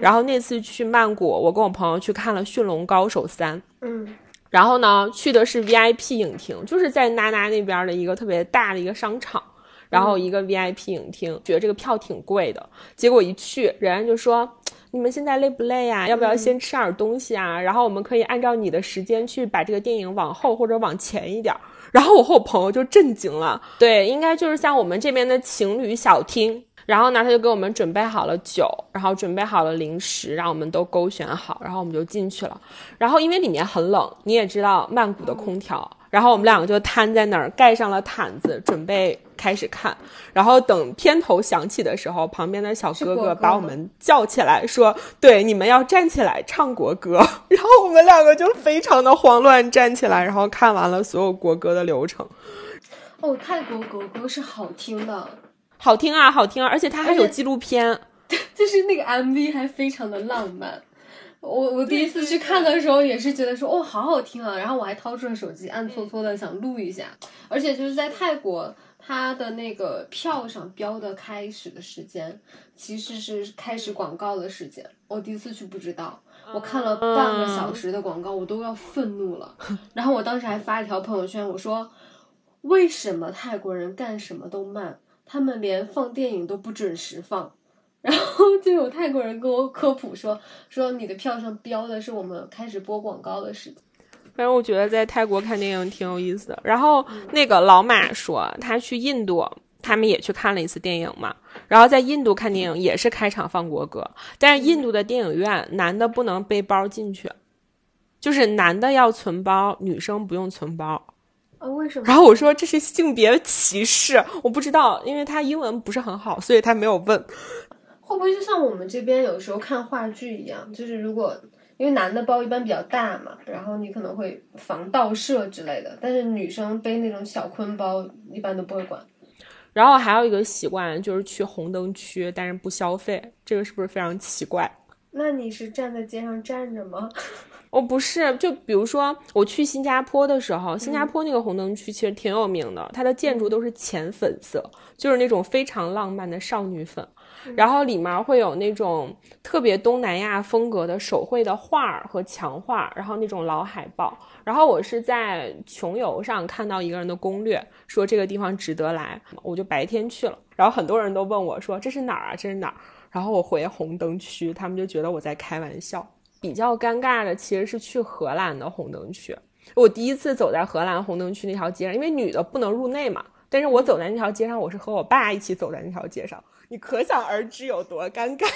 然后那次去曼谷，我跟我朋友去看了《驯龙高手三》，嗯，然后呢去的是 VIP 影厅，就是在娜娜那边的一个特别大的一个商场。然后一个 VIP 影厅，觉得这个票挺贵的，结果一去，人家就说：“你们现在累不累呀？要不要先吃点东西啊？然后我们可以按照你的时间去把这个电影往后或者往前一点。然后我和我朋友就震惊了，对，应该就是像我们这边的情侣小厅。然后呢，他就给我们准备好了酒，然后准备好了零食，让我们都勾选好，然后我们就进去了。然后因为里面很冷，你也知道曼谷的空调，然后我们两个就瘫在那儿，盖上了毯子，准备开始看。然后等片头响起的时候，旁边的小哥哥把我们叫起来，说：“对，你们要站起来唱国歌。”然后我们两个就非常的慌乱，站起来，然后看完了所有国歌的流程。哦，泰国国歌是好听的。好听啊，好听啊，而且它还有纪录片，就是那个 MV 还非常的浪漫。我我第一次去看的时候也是觉得说，哦，好好听啊，然后我还掏出了手机，暗搓搓的想录一下。而且就是在泰国，它的那个票上标的开始的时间其实是开始广告的时间。我第一次去不知道，我看了半个小时的广告，我都要愤怒了。然后我当时还发一条朋友圈，我说，为什么泰国人干什么都慢？他们连放电影都不准时放，然后就有泰国人跟我科普说，说你的票上标的是我们开始播广告的时间。反正我觉得在泰国看电影挺有意思的。然后那个老马说他去印度，他们也去看了一次电影嘛。然后在印度看电影也是开场放国歌，但是印度的电影院男的不能背包进去，就是男的要存包，女生不用存包。啊，为什么？然后我说这是性别歧视，我不知道，因为他英文不是很好，所以他没有问。会不会就像我们这边有时候看话剧一样，就是如果因为男的包一般比较大嘛，然后你可能会防盗摄之类的，但是女生背那种小坤包一般都不会管。然后还有一个习惯就是去红灯区，但是不消费，这个是不是非常奇怪？那你是站在街上站着吗？我不是，就比如说我去新加坡的时候，新加坡那个红灯区其实挺有名的，它的建筑都是浅粉色，就是那种非常浪漫的少女粉，然后里面会有那种特别东南亚风格的手绘的画儿和墙画，然后那种老海报。然后我是在穷游上看到一个人的攻略，说这个地方值得来，我就白天去了。然后很多人都问我说这是哪儿啊？这是哪儿？然后我回红灯区，他们就觉得我在开玩笑。比较尴尬的其实是去荷兰的红灯区。我第一次走在荷兰红灯区那条街上，因为女的不能入内嘛。但是我走在那条街上，我是和我爸一起走在那条街上，你可想而知有多尴尬。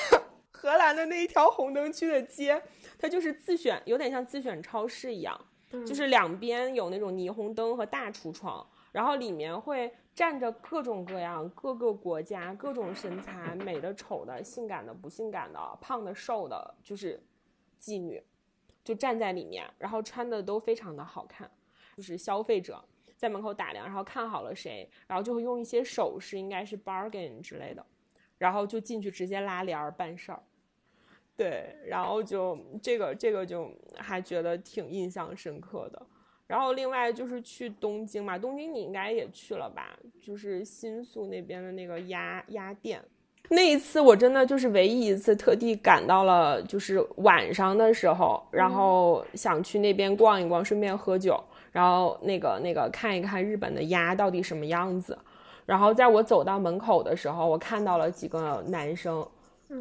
荷兰的那一条红灯区的街，它就是自选，有点像自选超市一样，就是两边有那种霓虹灯和大橱窗，然后里面会站着各种各样、各个国家、各种身材，美的、丑的、性感的、不性感的、胖的、瘦的，就是。妓女就站在里面，然后穿的都非常的好看，就是消费者在门口打量，然后看好了谁，然后就会用一些手势，应该是 bargain 之类的，然后就进去直接拉帘儿办事儿。对，然后就这个这个就还觉得挺印象深刻的。然后另外就是去东京嘛，东京你应该也去了吧？就是新宿那边的那个鸭鸭店。那一次我真的就是唯一一次特地赶到了，就是晚上的时候，然后想去那边逛一逛，顺便喝酒，然后那个那个看一看日本的鸭到底什么样子。然后在我走到门口的时候，我看到了几个男生，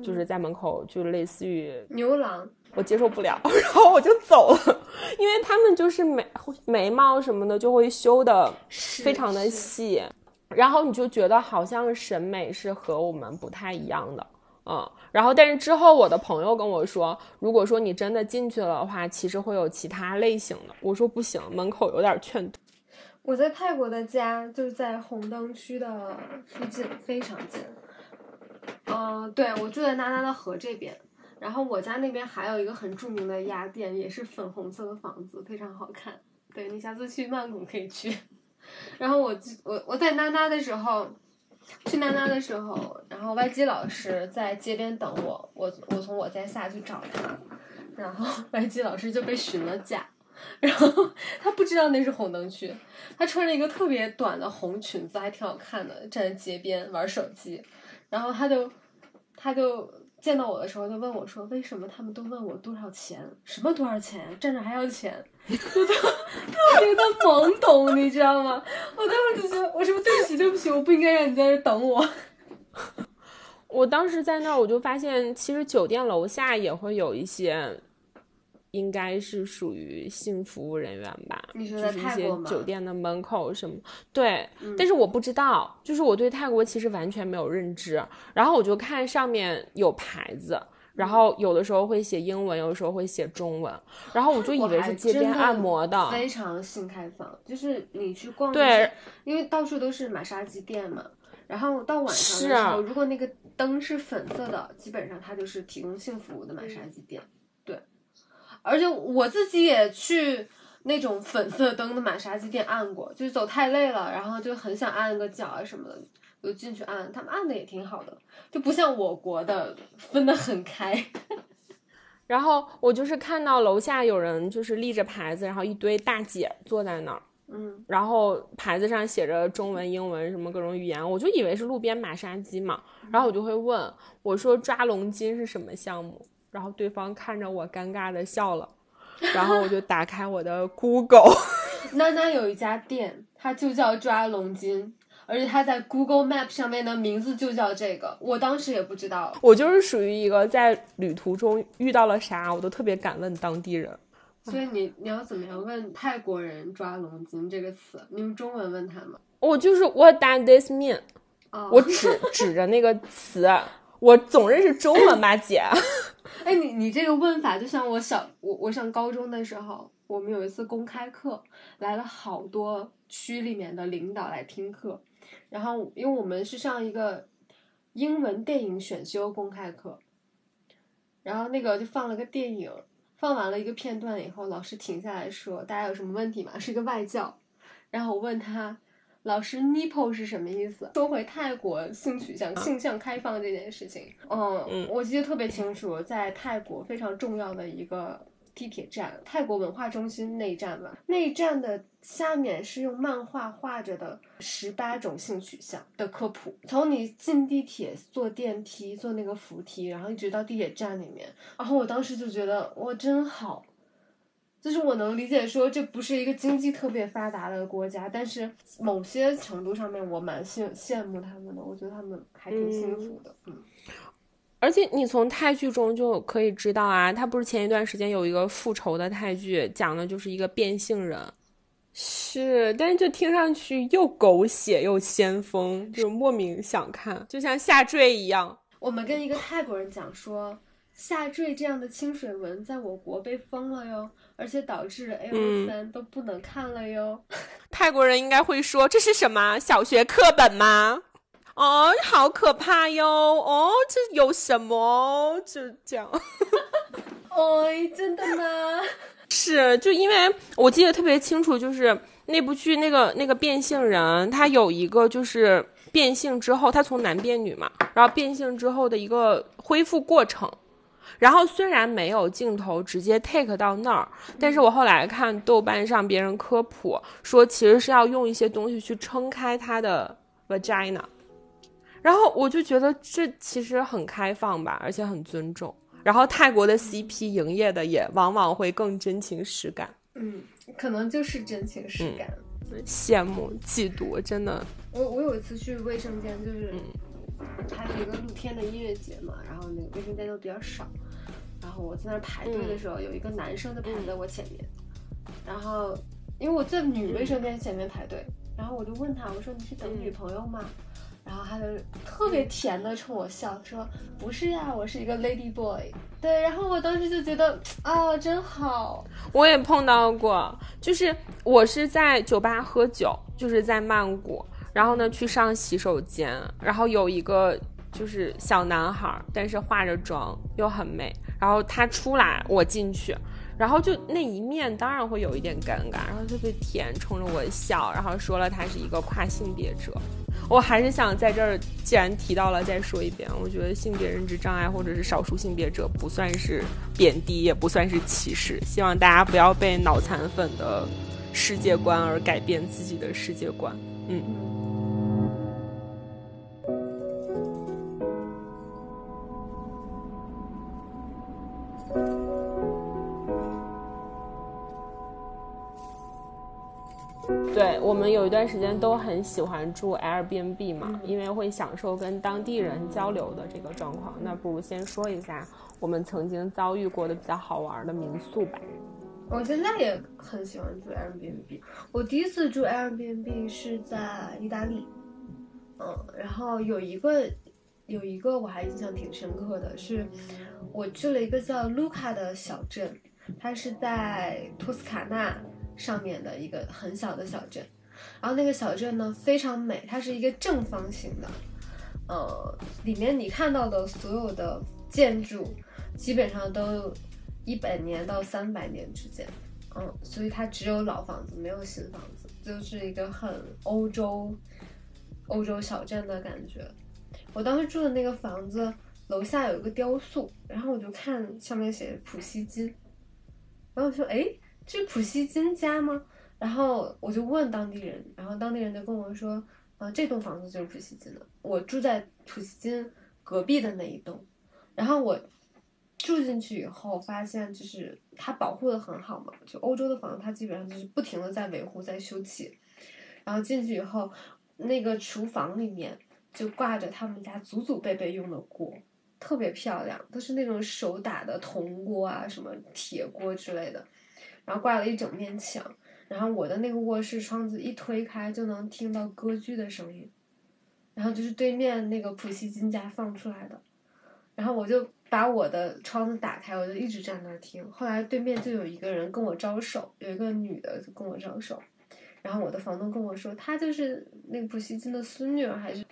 就是在门口就类似于牛郎，我接受不了，然后我就走了，因为他们就是眉眉毛什么的就会修的非常的细。然后你就觉得好像审美是和我们不太一样的，嗯，然后但是之后我的朋友跟我说，如果说你真的进去了的话，其实会有其他类型的。我说不行，门口有点劝退。我在泰国的家就是在红灯区的附近，非常近。嗯，对我住在娜娜的河这边，然后我家那边还有一个很著名的鸭店，也是粉红色的房子，非常好看。对你下次去曼谷可以去。然后我我我在娜娜的时候，去娜娜的时候，然后 YG 老师在街边等我，我我从我家下去找他，然后 YG 老师就被询了价，然后他不知道那是红灯区，他穿着一个特别短的红裙子，还挺好看的，站在街边玩手机，然后他就他就。见到我的时候，就问我说：“为什么他们都问我多少钱？什么多少钱？站着还要钱？”就特特别的懵懂，你知道吗？我当时就觉得，我说对不起，对不起，我不应该让你在这等我。我当时在那儿，我就发现其实酒店楼下也会有一些，应该是属于性服务人员吧，你说在就是一些泰国吗酒店的门口什么，对，嗯但是我不知道，就是我对泰国其实完全没有认知，然后我就看上面有牌子。然后有的时候会写英文，有的时候会写中文，然后我就以为是街边按摩的，非常性开放。就是你去逛，对，因为到处都是马杀鸡店嘛。然后到晚上的时候，如果那个灯是粉色的，基本上它就是提供性服务的马杀鸡店。对，而且我自己也去那种粉色灯的马杀鸡店按过，就是走太累了，然后就很想按个脚啊什么的，就进去按，他们按的也挺好的，就不像我国的分得很开。然后我就是看到楼下有人就是立着牌子，然后一堆大姐坐在那儿，嗯，然后牌子上写着中文、英文什么各种语言，我就以为是路边马杀鸡嘛，然后我就会问我说抓龙筋是什么项目，然后对方看着我尴尬的笑了，然后我就打开我的 Google，娜娜有一家店，它就叫抓龙筋，而且它在 Google Map 上面的名字就叫这个。我当时也不知道，我就是属于一个在旅途中遇到了啥，我都特别敢问当地人。所以你你要怎么样问泰国人“抓龙筋”这个词？你用中文问他吗？我就是 What does this mean？哦，我指指着那个词，我总认识中文吧，姐。哎，你你这个问法就像我小我我上高中的时候，我们有一次公开课，来了好多区里面的领导来听课，然后因为我们是上一个英文电影选修公开课，然后那个就放了个电影，放完了一个片段以后，老师停下来说：“大家有什么问题吗？” 是一个外教，然后我问他。老师，nipple 是什么意思？说回泰国性取向、性向开放这件事情，嗯，嗯我记得特别清楚，在泰国非常重要的一个地铁站，泰国文化中心那一站吧，那一站的下面是用漫画画着的十八种性取向的科普，从你进地铁、坐电梯、坐那个扶梯，然后一直到地铁站里面，然后我当时就觉得哇，真好。就是我能理解说这不是一个经济特别发达的国家，但是某些程度上面我蛮羡羡慕他们的，我觉得他们还挺幸福的。嗯，而且你从泰剧中就可以知道啊，他不是前一段时间有一个复仇的泰剧，讲的就是一个变性人，是，但是就听上去又狗血又先锋，就是莫名想看，就像下坠一样。我们跟一个泰国人讲说，下坠这样的清水文在我国被封了哟，而且导致 A O 三都不能看了哟。泰国人应该会说这是什么小学课本吗？哦，好可怕哟！哦，这有什么？就这样。哦，真的吗？是，就因为我记得特别清楚，就是那部剧那个那个变性人，他有一个就是变性之后，他从男变女嘛，然后变性之后的一个恢复过程。然后虽然没有镜头直接 take 到那儿，但是我后来看豆瓣上别人科普说，其实是要用一些东西去撑开他的 vagina。然后我就觉得这其实很开放吧，而且很尊重。然后泰国的 CP 营业的也往往会更真情实感，嗯，可能就是真情实感。羡慕嫉妒，真的。我我有一次去卫生间，就是它是一个露天的音乐节嘛，然后那个卫生间都比较少，然后我在那儿排队的时候，有一个男生就排在我前面，然后因为我在女卫生间前面排队，然后我就问他，我说你是等女朋友吗？然后他就特别甜的冲我笑，说不是呀，我是一个 lady boy。对，然后我当时就觉得啊，真好。我也碰到过，就是我是在酒吧喝酒，就是在曼谷，然后呢去上洗手间，然后有一个就是小男孩，但是化着妆又很美，然后他出来，我进去。然后就那一面当然会有一点尴尬，然后特别甜，冲着我笑，然后说了他是一个跨性别者。我还是想在这儿，既然提到了，再说一遍，我觉得性别认知障碍或者是少数性别者不算是贬低，也不算是歧视。希望大家不要被脑残粉的世界观而改变自己的世界观。嗯。对我们有一段时间都很喜欢住 Airbnb 嘛，因为会享受跟当地人交流的这个状况。那不如先说一下我们曾经遭遇过的比较好玩的民宿吧。我现在也很喜欢住 Airbnb。我第一次住 Airbnb 是在意大利，嗯，然后有一个有一个我还印象挺深刻的是，我去了一个叫卢卡的小镇，它是在托斯卡纳上面的一个很小的小镇，然后那个小镇呢非常美，它是一个正方形的，呃，里面你看到的所有的建筑基本上都。一百年到三百年之间，嗯，所以它只有老房子，没有新房子，就是一个很欧洲欧洲小镇的感觉。我当时住的那个房子楼下有一个雕塑，然后我就看上面写普希金，然后我说：“哎，这是普希金家吗？”然后我就问当地人，然后当地人就跟我说：“啊，这栋房子就是普希金的，我住在普希金隔壁的那一栋。”然后我。住进去以后，发现就是它保护的很好嘛，就欧洲的房子，它基本上就是不停的在维护、在修葺。然后进去以后，那个厨房里面就挂着他们家祖祖辈辈用的锅，特别漂亮，都是那种手打的铜锅啊，什么铁锅之类的。然后挂了一整面墙，然后我的那个卧室窗子一推开，就能听到歌剧的声音，然后就是对面那个普希金家放出来的，然后我就。把我的窗子打开，我就一直站那儿听。后来对面就有一个人跟我招手，有一个女的就跟我招手，然后我的房东跟我说，她就是那个普希金的孙女儿，还是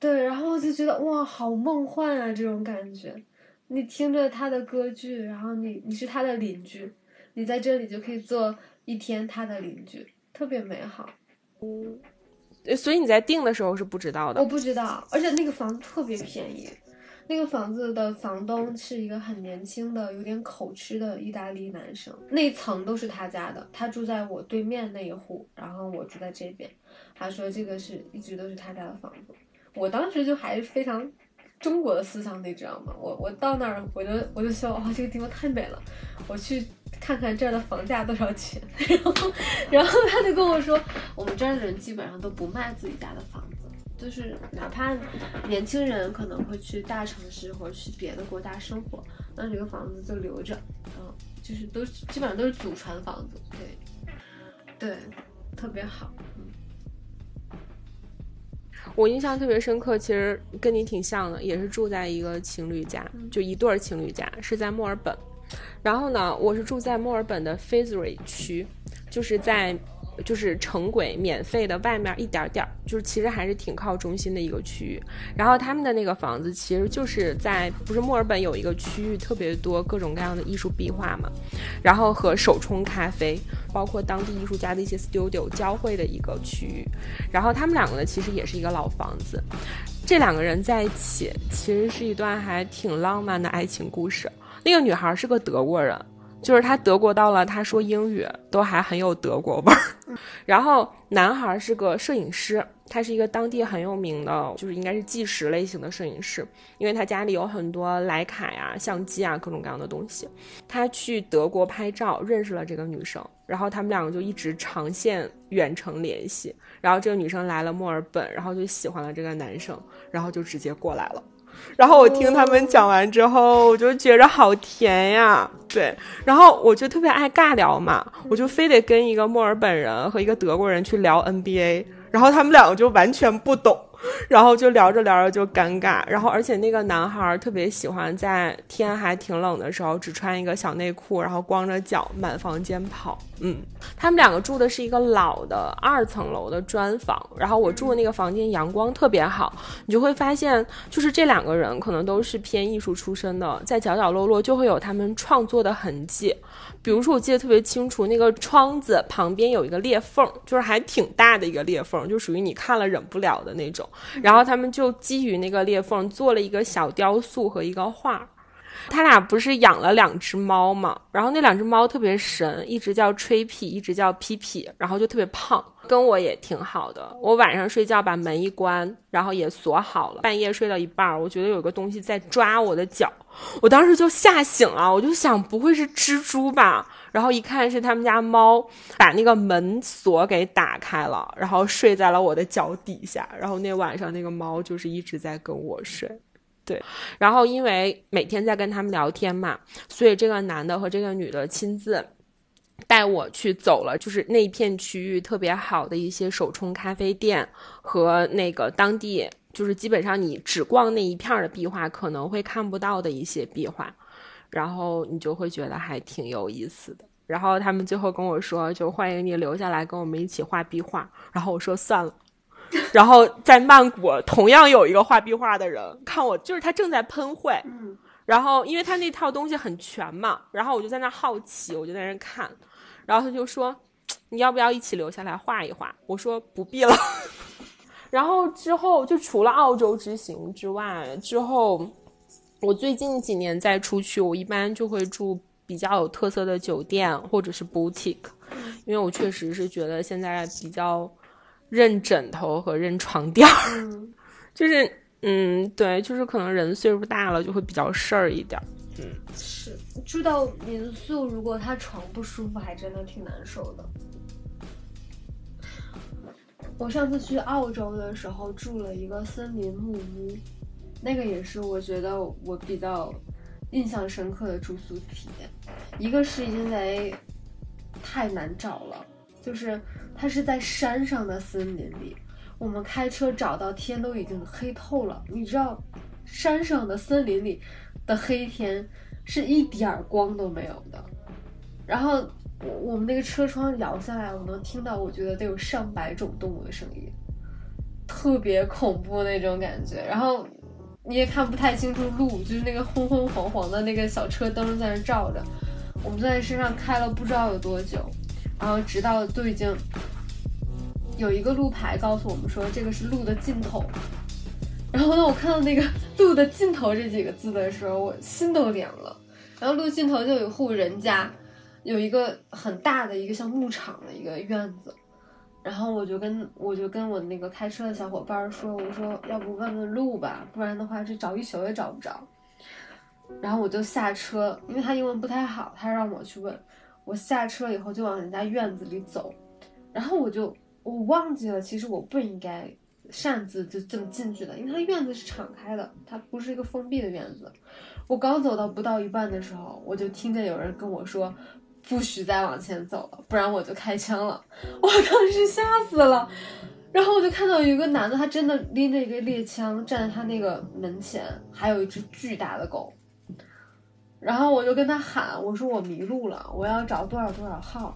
对，然后我就觉得哇，好梦幻啊，这种感觉。你听着他的歌剧，然后你你是他的邻居，你在这里就可以做一天他的邻居，特别美好。嗯，所以你在定的时候是不知道的，我不知道，而且那个房子特别便宜。那个房子的房东是一个很年轻的、有点口吃的意大利男生，那层都是他家的，他住在我对面那一户，然后我住在这边。他说这个是一直都是他家的房子，我当时就还是非常中国的思想，你知道吗？我我到那儿我就我就说哇，这个地方太美了，我去看看这儿的房价多少钱。然 后然后他就跟我说，我们这儿的人基本上都不卖自己家的房子。就是哪怕年轻人可能会去大城市或者去别的国家生活，那这个房子就留着，嗯，就是都基本上都是祖传房子，对，对，特别好。我印象特别深刻，其实跟你挺像的，也是住在一个情侣家，就一对情侣家，是在墨尔本。然后呢，我是住在墨尔本的 Fitzroy 区，就是在。就是城轨免费的外面一点点儿，就是其实还是挺靠中心的一个区域。然后他们的那个房子其实就是在不是墨尔本有一个区域特别多各种各样的艺术壁画嘛，然后和手冲咖啡，包括当地艺术家的一些 studio 交汇的一个区域。然后他们两个呢其实也是一个老房子，这两个人在一起其实是一段还挺浪漫的爱情故事。那个女孩是个德国人。就是她德国到了，她说英语都还很有德国味儿。然后男孩是个摄影师，他是一个当地很有名的，就是应该是纪实类型的摄影师，因为他家里有很多徕卡呀、相机啊各种各样的东西。他去德国拍照，认识了这个女生，然后他们两个就一直长线远程联系。然后这个女生来了墨尔本，然后就喜欢了这个男生，然后就直接过来了。然后我听他们讲完之后，我就觉着好甜呀，对。然后我就特别爱尬聊嘛，我就非得跟一个墨尔本人和一个德国人去聊 NBA，然后他们两个就完全不懂。然后就聊着聊着就尴尬，然后而且那个男孩特别喜欢在天还挺冷的时候，只穿一个小内裤，然后光着脚满房间跑。嗯，他们两个住的是一个老的二层楼的砖房，然后我住的那个房间阳光特别好，你就会发现，就是这两个人可能都是偏艺术出身的，在角角落落就会有他们创作的痕迹。比如说，我记得特别清楚，那个窗子旁边有一个裂缝，就是还挺大的一个裂缝，就属于你看了忍不了的那种。然后他们就基于那个裂缝做了一个小雕塑和一个画，他俩不是养了两只猫嘛，然后那两只猫特别神，一直叫吹皮，一直叫皮皮，然后就特别胖，跟我也挺好的。我晚上睡觉把门一关，然后也锁好了，半夜睡到一半，我觉得有个东西在抓我的脚，我当时就吓醒了，我就想不会是蜘蛛吧？然后一看是他们家猫把那个门锁给打开了，然后睡在了我的脚底下，然后那晚上那个猫就是一直在跟我睡。对，然后因为每天在跟他们聊天嘛，所以这个男的和这个女的亲自带我去走了，就是那片区域特别好的一些手冲咖啡店和那个当地，就是基本上你只逛那一片的壁画可能会看不到的一些壁画，然后你就会觉得还挺有意思的。然后他们最后跟我说，就欢迎你留下来跟我们一起画壁画。然后我说算了。然后在曼谷同样有一个画壁画的人看我，就是他正在喷绘，嗯，然后因为他那套东西很全嘛，然后我就在那好奇，我就在那看，然后他就说你要不要一起留下来画一画？我说不必了。然后之后就除了澳洲之行之外，之后我最近几年再出去，我一般就会住比较有特色的酒店或者是 boutique，因为我确实是觉得现在比较。认枕头和认床垫儿，就是嗯，对，就是可能人岁数大了就会比较事儿一点儿。嗯，是住到民宿，如果他床不舒服，还真的挺难受的。我上次去澳洲的时候住了一个森林木屋，那个也是我觉得我比较印象深刻的住宿体验。一个是因为太难找了。就是它是在山上的森林里，我们开车找到天都已经黑透了。你知道，山上的森林里的黑天是一点儿光都没有的。然后我我们那个车窗摇下来，我能听到，我觉得得有上百种动物的声音，特别恐怖那种感觉。然后你也看不太清楚路，就是那个昏昏黄黄的那个小车灯在那照着。我们在山上开了不知道有多久。然后直到都已经有一个路牌告诉我们说这个是路的尽头，然后呢，我看到那个路的尽头这几个字的时候，我心都凉了。然后路尽头就有一户人家，有一个很大的一个像牧场的一个院子，然后我就跟我就跟我那个开车的小伙伴说，我说要不问问路吧，不然的话这找一宿也找不着。然后我就下车，因为他英文不太好，他让我去问。我下车以后就往人家院子里走，然后我就我忘记了，其实我不应该擅自就这么进去的，因为它院子是敞开的，它不是一个封闭的院子。我刚走到不到一半的时候，我就听见有人跟我说，不许再往前走了，不然我就开枪了。我当时吓死了，然后我就看到有一个男的，他真的拎着一个猎枪站在他那个门前，还有一只巨大的狗。然后我就跟他喊，我说我迷路了，我要找多少多少号。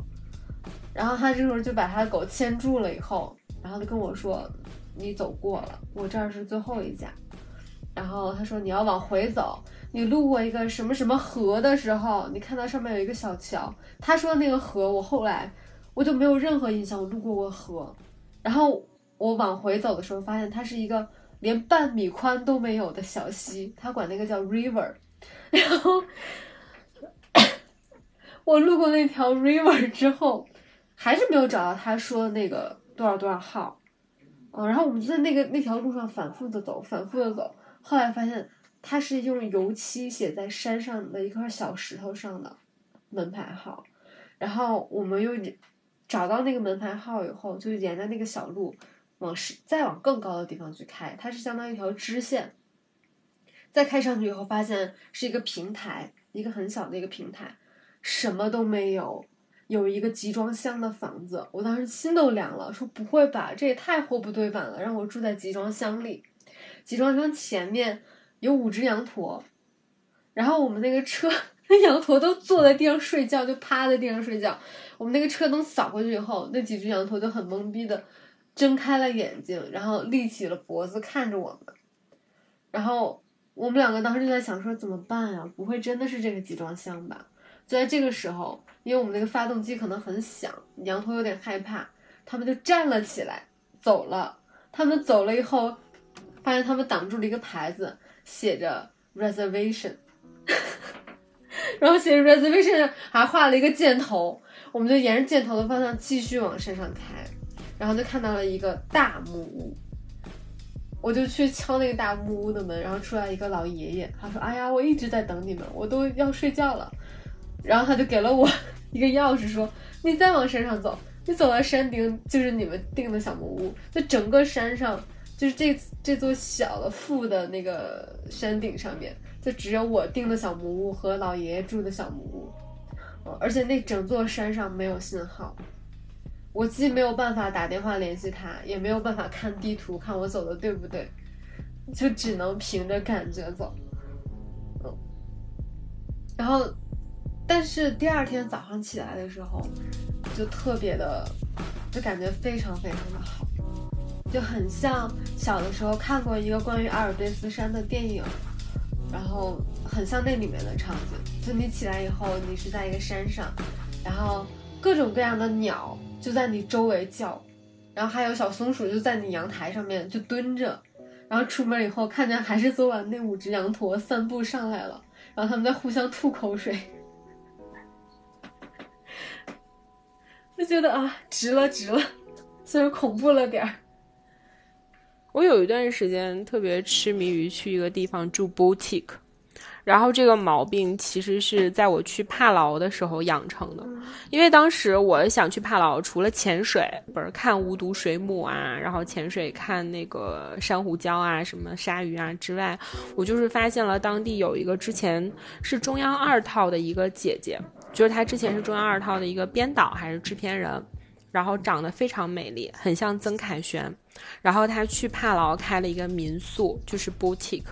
然后他这时候就把他的狗牵住了，以后，然后他跟我说，你走过了，我这儿是最后一家。然后他说你要往回走，你路过一个什么什么河的时候，你看到上面有一个小桥。他说的那个河，我后来我就没有任何印象，我路过过河。然后我往回走的时候，发现它是一个连半米宽都没有的小溪，他管那个叫 river。然后我路过那条 river 之后，还是没有找到他说的那个多少多少号。嗯，然后我们就在那个那条路上反复的走，反复的走。后来发现他是用油漆写在山上的一块小石头上的门牌号。然后我们又找到那个门牌号以后，就沿着那个小路往是再往更高的地方去开，它是相当于一条支线。再开上去以后，发现是一个平台，一个很小的一个平台，什么都没有，有一个集装箱的房子。我当时心都凉了，说不会吧，这也太货不对版了，让我住在集装箱里。集装箱前面有五只羊驼，然后我们那个车，那羊驼都坐在地上睡觉，就趴在地上睡觉。我们那个车灯扫过去以后，那几只羊驼就很懵逼的睁开了眼睛，然后立起了脖子看着我们，然后。我们两个当时就在想说怎么办呀？不会真的是这个集装箱吧？就在这个时候，因为我们那个发动机可能很响，羊驼有点害怕，他们就站了起来，走了。他们走了以后，发现他们挡住了一个牌子，写着 reservation，然后写着 reservation 还画了一个箭头，我们就沿着箭头的方向继续往山上开，然后就看到了一个大木屋。我就去敲那个大木屋的门，然后出来一个老爷爷，他说：“哎呀，我一直在等你们，我都要睡觉了。”然后他就给了我 一个钥匙，说：“你再往山上走，你走到山顶就是你们订的小木屋。就整个山上，就是这这座小的负的那个山顶上面，就只有我订的小木屋和老爷爷住的小木屋。而且那整座山上没有信号。”我既没有办法打电话联系他，也没有办法看地图看我走的对不对，就只能凭着感觉走。嗯，然后，但是第二天早上起来的时候，就特别的，就感觉非常非常的好，就很像小的时候看过一个关于阿尔卑斯山的电影，然后很像那里面的场景。就你起来以后，你是在一个山上，然后各种各样的鸟。就在你周围叫，然后还有小松鼠就在你阳台上面就蹲着，然后出门以后看见还是昨晚那五只羊驼散步上来了，然后他们在互相吐口水，就觉得啊值了值了，虽然恐怖了点儿。我有一段时间特别痴迷于去一个地方住 boutique。然后这个毛病其实是在我去帕劳的时候养成的，因为当时我想去帕劳，除了潜水，不是看无毒水母啊，然后潜水看那个珊瑚礁啊、什么鲨鱼啊之外，我就是发现了当地有一个之前是中央二套的一个姐姐，就是她之前是中央二套的一个编导还是制片人，然后长得非常美丽，很像曾凯旋。然后他去帕劳开了一个民宿，就是 boutique。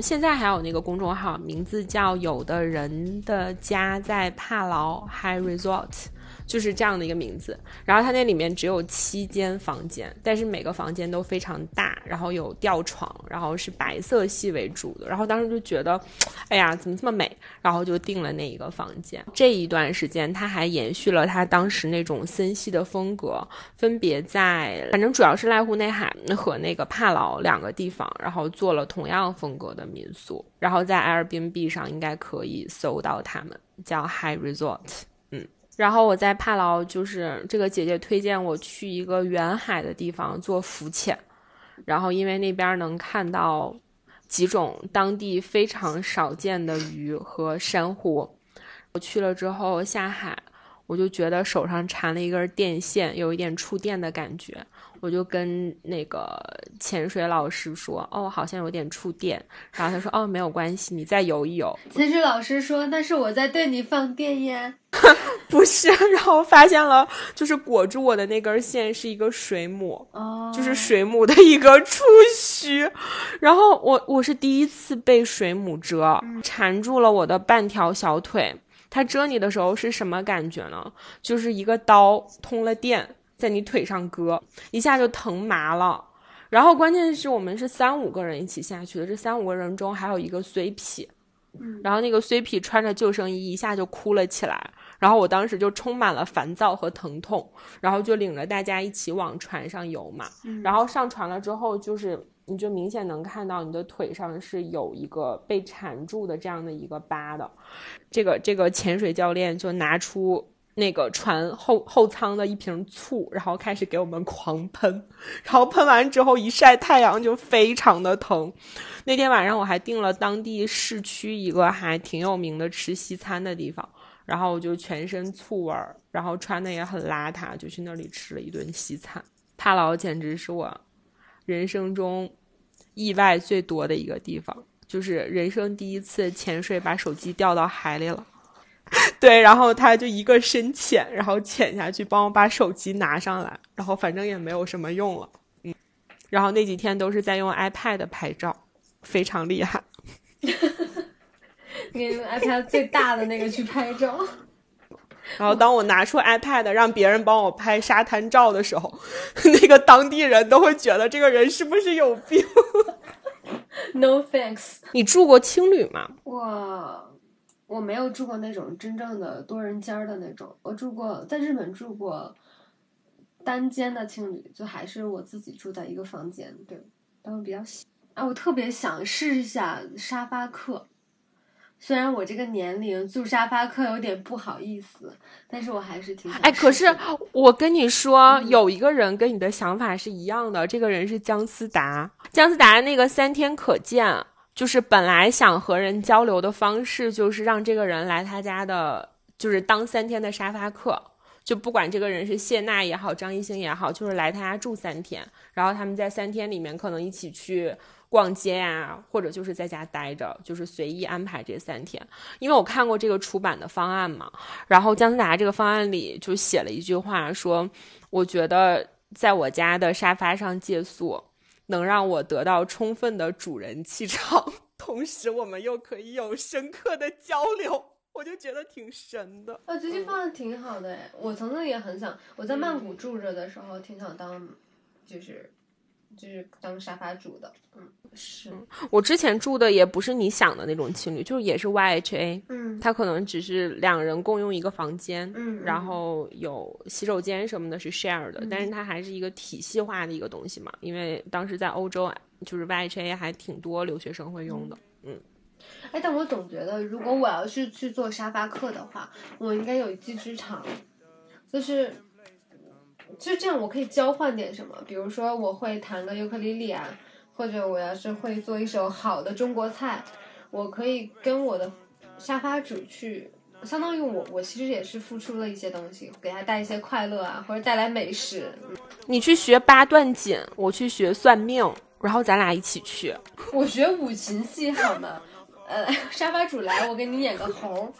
现在还有那个公众号，名字叫“有的人的家在帕劳 High Resort”。就是这样的一个名字，然后它那里面只有七间房间，但是每个房间都非常大，然后有吊床，然后是白色系为主的。然后当时就觉得，哎呀，怎么这么美？然后就订了那一个房间。这一段时间，他还延续了他当时那种森系的风格，分别在反正主要是濑户内海和那个帕劳两个地方，然后做了同样风格的民宿。然后在 Airbnb 上应该可以搜到他们，叫 High Resort。然后我在帕劳，就是这个姐姐推荐我去一个远海的地方做浮潜，然后因为那边能看到几种当地非常少见的鱼和珊瑚，我去了之后下海，我就觉得手上缠了一根电线，有一点触电的感觉。我就跟那个潜水老师说：“哦，好像有点触电。”然后他说：“哦，没有关系，你再游一游。”潜水老师说：“那是我在对你放电呀。”不是，然后发现了，就是裹住我的那根线是一个水母，哦，就是水母的一个触须。然后我我是第一次被水母蛰，缠住了我的半条小腿。它蛰你的时候是什么感觉呢？就是一个刀通了电。在你腿上割一下就疼麻了，然后关键是我们是三五个人一起下去的，这三五个人中还有一个虽痞，然后那个虽痞穿着救生衣一下就哭了起来，然后我当时就充满了烦躁和疼痛，然后就领着大家一起往船上游嘛，然后上船了之后，就是你就明显能看到你的腿上是有一个被缠住的这样的一个疤的，这个这个潜水教练就拿出。那个船后后舱的一瓶醋，然后开始给我们狂喷，然后喷完之后一晒太阳就非常的疼。那天晚上我还订了当地市区一个还挺有名的吃西餐的地方，然后我就全身醋味儿，然后穿的也很邋遢，就去那里吃了一顿西餐。帕劳简直是我人生中意外最多的一个地方，就是人生第一次潜水把手机掉到海里了。对，然后他就一个深潜，然后潜下去帮我把手机拿上来，然后反正也没有什么用了，嗯，然后那几天都是在用 iPad 拍照，非常厉害。你用 iPad 最大的那个去拍照，然后当我拿出 iPad 让别人帮我拍沙滩照的时候，那个当地人都会觉得这个人是不是有病？No thanks。你住过青旅吗？哇。我没有住过那种真正的多人间的那种，我住过在日本住过单间的青旅，就还是我自己住在一个房间，对，但我比较喜。啊，我特别想试一下沙发客，虽然我这个年龄住沙发客有点不好意思，但是我还是挺哎，可是我跟你说，有一个人跟你的想法是一样的，这个人是姜思达。姜思达那个三天可见，就是本来想和人交流的方式，就是让这个人来他家的，就是当三天的沙发客。就不管这个人是谢娜也好，张艺兴也好，就是来他家住三天，然后他们在三天里面可能一起去逛街呀，或者就是在家待着，就是随意安排这三天。因为我看过这个出版的方案嘛，然后姜思达这个方案里就写了一句话，说我觉得在我家的沙发上借宿，能让我得到充分的主人气场，同时我们又可以有深刻的交流。我就觉得挺神的，啊，这句话挺好的哎，我曾经也很想，我在曼谷住着的时候，挺想当，就是，就是当沙发住的，嗯，是。我之前住的也不是你想的那种情侣，就是也是 YHA，嗯，他可能只是两人共用一个房间，嗯，然后有洗手间什么的是 share 的，但是它还是一个体系化的一个东西嘛，因为当时在欧洲，就是 YHA 还挺多留学生会用的，嗯。哎，但我总觉得，如果我要是去做沙发客的话，我应该有一技之长，就是，就这样，我可以交换点什么，比如说我会弹个尤克里里啊，或者我要是会做一手好的中国菜，我可以跟我的沙发主去，相当于我，我其实也是付出了一些东西，给他带一些快乐啊，或者带来美食。你去学八段锦，我去学算命，然后咱俩一起去。我学五禽戏好吗？呃，沙发主来，我给你演个猴。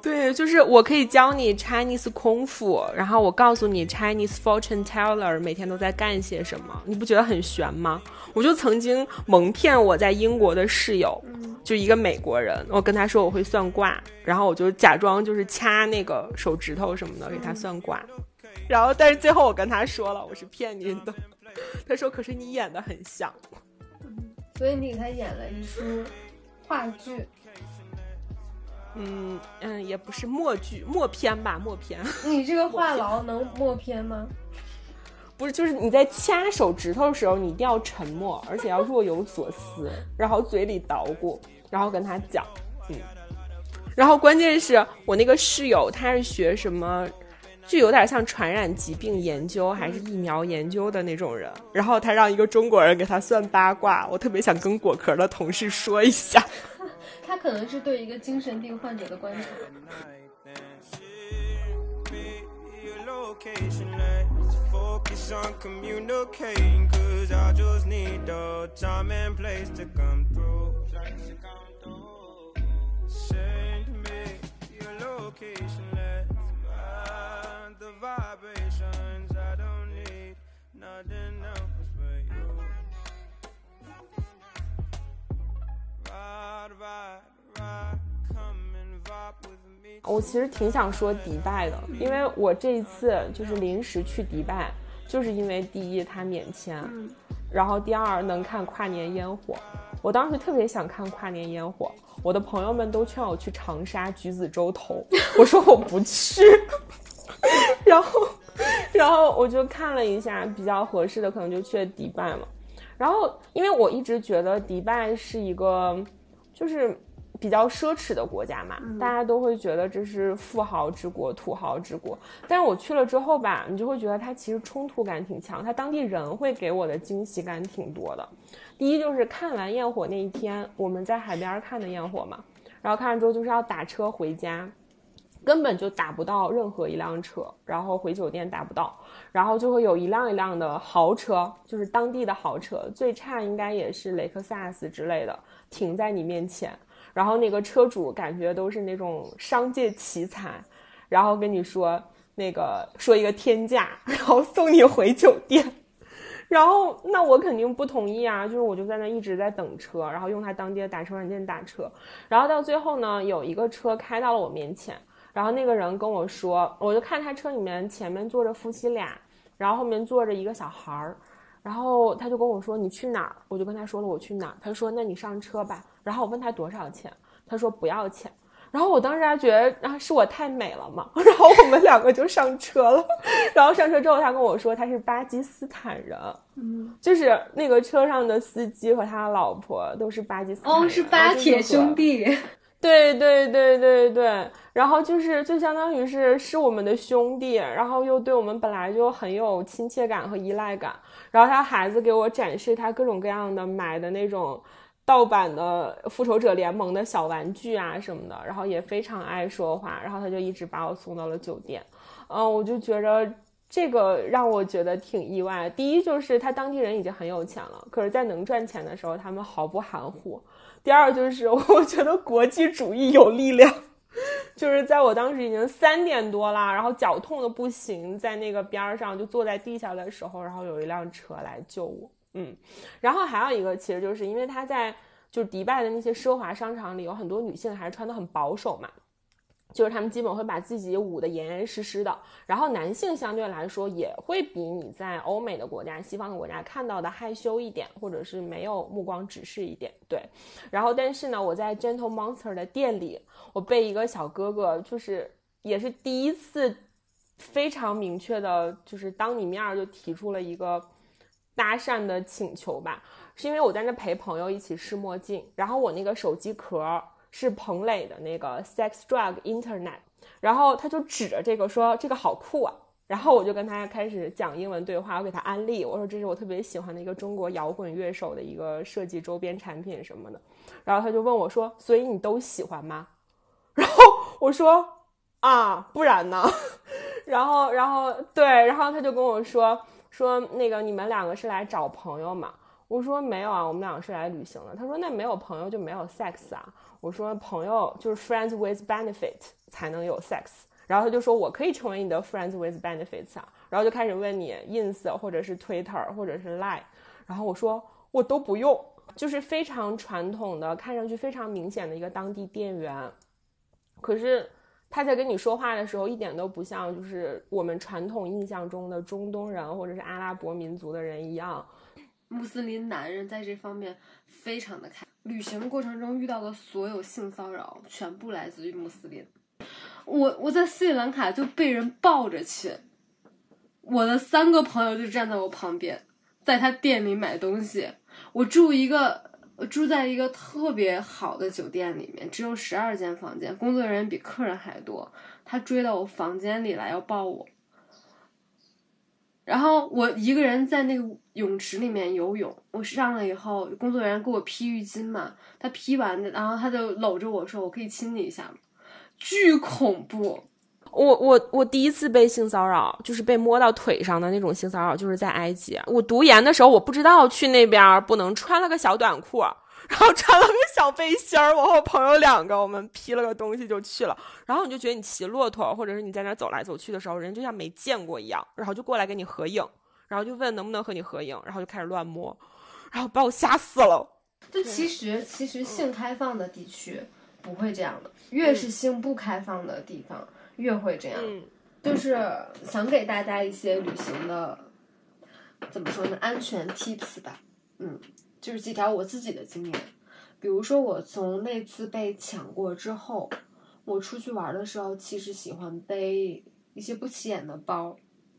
对，就是我可以教你 Chinese 空腹，然后我告诉你 Chinese fortune teller 每天都在干些什么，你不觉得很悬吗？我就曾经蒙骗我在英国的室友，就一个美国人，我跟他说我会算卦，然后我就假装就是掐那个手指头什么的给他算卦，然后但是最后我跟他说了我是骗您的，他说可是你演的很像，所以你给他演了一出。话剧，嗯嗯，也不是默剧，默片吧，默片。你这个话痨能默片吗？不是，就是你在掐手指头的时候，你一定要沉默，而且要若有所思，然后嘴里捣鼓，然后跟他讲，嗯。然后关键是我那个室友，他是学什么？就有点像传染疾病研究还是疫苗研究的那种人，然后他让一个中国人给他算八卦，我特别想跟果壳的同事说一下。他可能是对一个精神病患者的观察。我其实挺想说迪拜的，因为我这一次就是临时去迪拜，就是因为第一它免签，然后第二能看跨年烟火。我当时特别想看跨年烟火，我的朋友们都劝我去长沙橘子洲头，我说我不去，然后。然后我就看了一下比较合适的，可能就去了迪拜嘛。然后因为我一直觉得迪拜是一个就是比较奢侈的国家嘛，大家都会觉得这是富豪之国、土豪之国。但是我去了之后吧，你就会觉得它其实冲突感挺强，它当地人会给我的惊喜感挺多的。第一就是看完焰火那一天，我们在海边看的焰火嘛，然后看完之后就是要打车回家。根本就打不到任何一辆车，然后回酒店打不到，然后就会有一辆一辆的豪车，就是当地的豪车，最差应该也是雷克萨斯之类的，停在你面前，然后那个车主感觉都是那种商界奇才，然后跟你说那个说一个天价，然后送你回酒店，然后那我肯定不同意啊，就是我就在那一直在等车，然后用他当地的打车软件打车，然后到最后呢，有一个车开到了我面前。然后那个人跟我说，我就看他车里面前面坐着夫妻俩，然后后面坐着一个小孩儿，然后他就跟我说你去哪儿？我就跟他说了我去哪儿。他说那你上车吧。然后我问他多少钱，他说不要钱。然后我当时还觉得啊是我太美了嘛。然后我们两个就上车了。然后上车之后他跟我说他是巴基斯坦人，嗯，就是那个车上的司机和他老婆都是巴基斯坦，哦是巴铁兄弟。对对对对对，然后就是就相当于是是我们的兄弟，然后又对我们本来就很有亲切感和依赖感。然后他孩子给我展示他各种各样的买的那种盗版的复仇者联盟的小玩具啊什么的，然后也非常爱说话，然后他就一直把我送到了酒店。嗯，我就觉着这个让我觉得挺意外。第一就是他当地人已经很有钱了，可是，在能赚钱的时候，他们毫不含糊。第二就是 我觉得国际主义有力量，就是在我当时已经三点多啦，然后脚痛的不行，在那个边儿上就坐在地下的时候，然后有一辆车来救我。嗯，然后还有一个，其实就是因为他在就是迪拜的那些奢华商场里，有很多女性还是穿的很保守嘛。就是他们基本会把自己捂得严严实实的，然后男性相对来说也会比你在欧美的国家、西方的国家看到的害羞一点，或者是没有目光直视一点。对，然后但是呢，我在 Gentle Monster 的店里，我被一个小哥哥，就是也是第一次非常明确的，就是当你面就提出了一个搭讪的请求吧，是因为我在那陪朋友一起试墨镜，然后我那个手机壳。是彭磊的那个 Sex Drug Internet，然后他就指着这个说这个好酷啊，然后我就跟他开始讲英文对话，我给他安利，我说这是我特别喜欢的一个中国摇滚乐手的一个设计周边产品什么的，然后他就问我说，所以你都喜欢吗？然后我说啊，不然呢？然后然后对，然后他就跟我说说那个你们两个是来找朋友嘛？我说没有啊，我们两个是来旅行的。他说那没有朋友就没有 sex 啊。我说朋友就是 friends with benefit 才能有 sex。然后他就说我可以成为你的 friends with benefits 啊。然后就开始问你 ins 或者是 twitter 或者是 line。然后我说我都不用，就是非常传统的，看上去非常明显的一个当地店员。可是他在跟你说话的时候，一点都不像就是我们传统印象中的中东人或者是阿拉伯民族的人一样。穆斯林男人在这方面非常的开，旅行过程中遇到的所有性骚扰全部来自于穆斯林。我我在斯里兰卡就被人抱着亲，我的三个朋友就站在我旁边，在他店里买东西。我住一个我住在一个特别好的酒店里面，只有十二间房间，工作人员比客人还多。他追到我房间里来要抱我。然后我一个人在那个泳池里面游泳，我上了以后，工作人员给我披浴巾嘛，他披完的，然后他就搂着我说：“我可以亲你一下吗？”巨恐怖！我我我第一次被性骚扰，就是被摸到腿上的那种性骚扰，就是在埃及。我读研的时候，我不知道去那边不能穿了个小短裤。然后穿了个小背心儿，我和我朋友两个，我们披了个东西就去了。然后你就觉得你骑骆驼，或者是你在那走来走去的时候，人就像没见过一样，然后就过来跟你合影，然后就问能不能和你合影，然后就开始乱摸，然后把我吓死了。就其实其实性开放的地区不会这样的，越是性不开放的地方越会这样。就是想给大家一些旅行的怎么说呢，安全 tips 吧，嗯。就是几条我自己的经验，比如说我从那次被抢过之后，我出去玩的时候，其实喜欢背一些不起眼的包，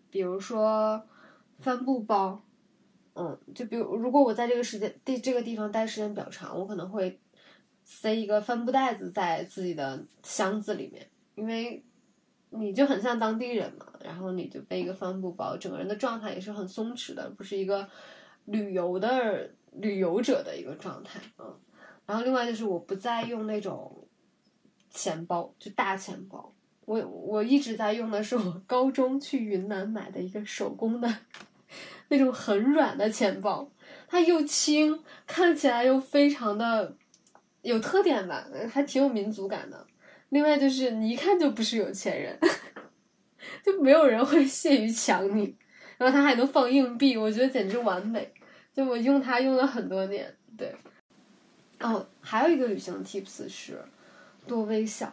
比如说帆布包，嗯，就比如如果我在这个时间地这个地方待时间比较长，我可能会塞一个帆布袋子在自己的箱子里面，因为你就很像当地人嘛，然后你就背一个帆布包，整个人的状态也是很松弛的，不是一个旅游的。旅游者的一个状态，嗯，然后另外就是我不再用那种钱包，就大钱包，我我一直在用的是我高中去云南买的一个手工的那种很软的钱包，它又轻，看起来又非常的有特点吧，还挺有民族感的。另外就是你一看就不是有钱人，就没有人会 屑于抢你，然后它还能放硬币，我觉得简直完美。就我用它用了很多年，对。哦，还有一个旅行 tips 是多微笑，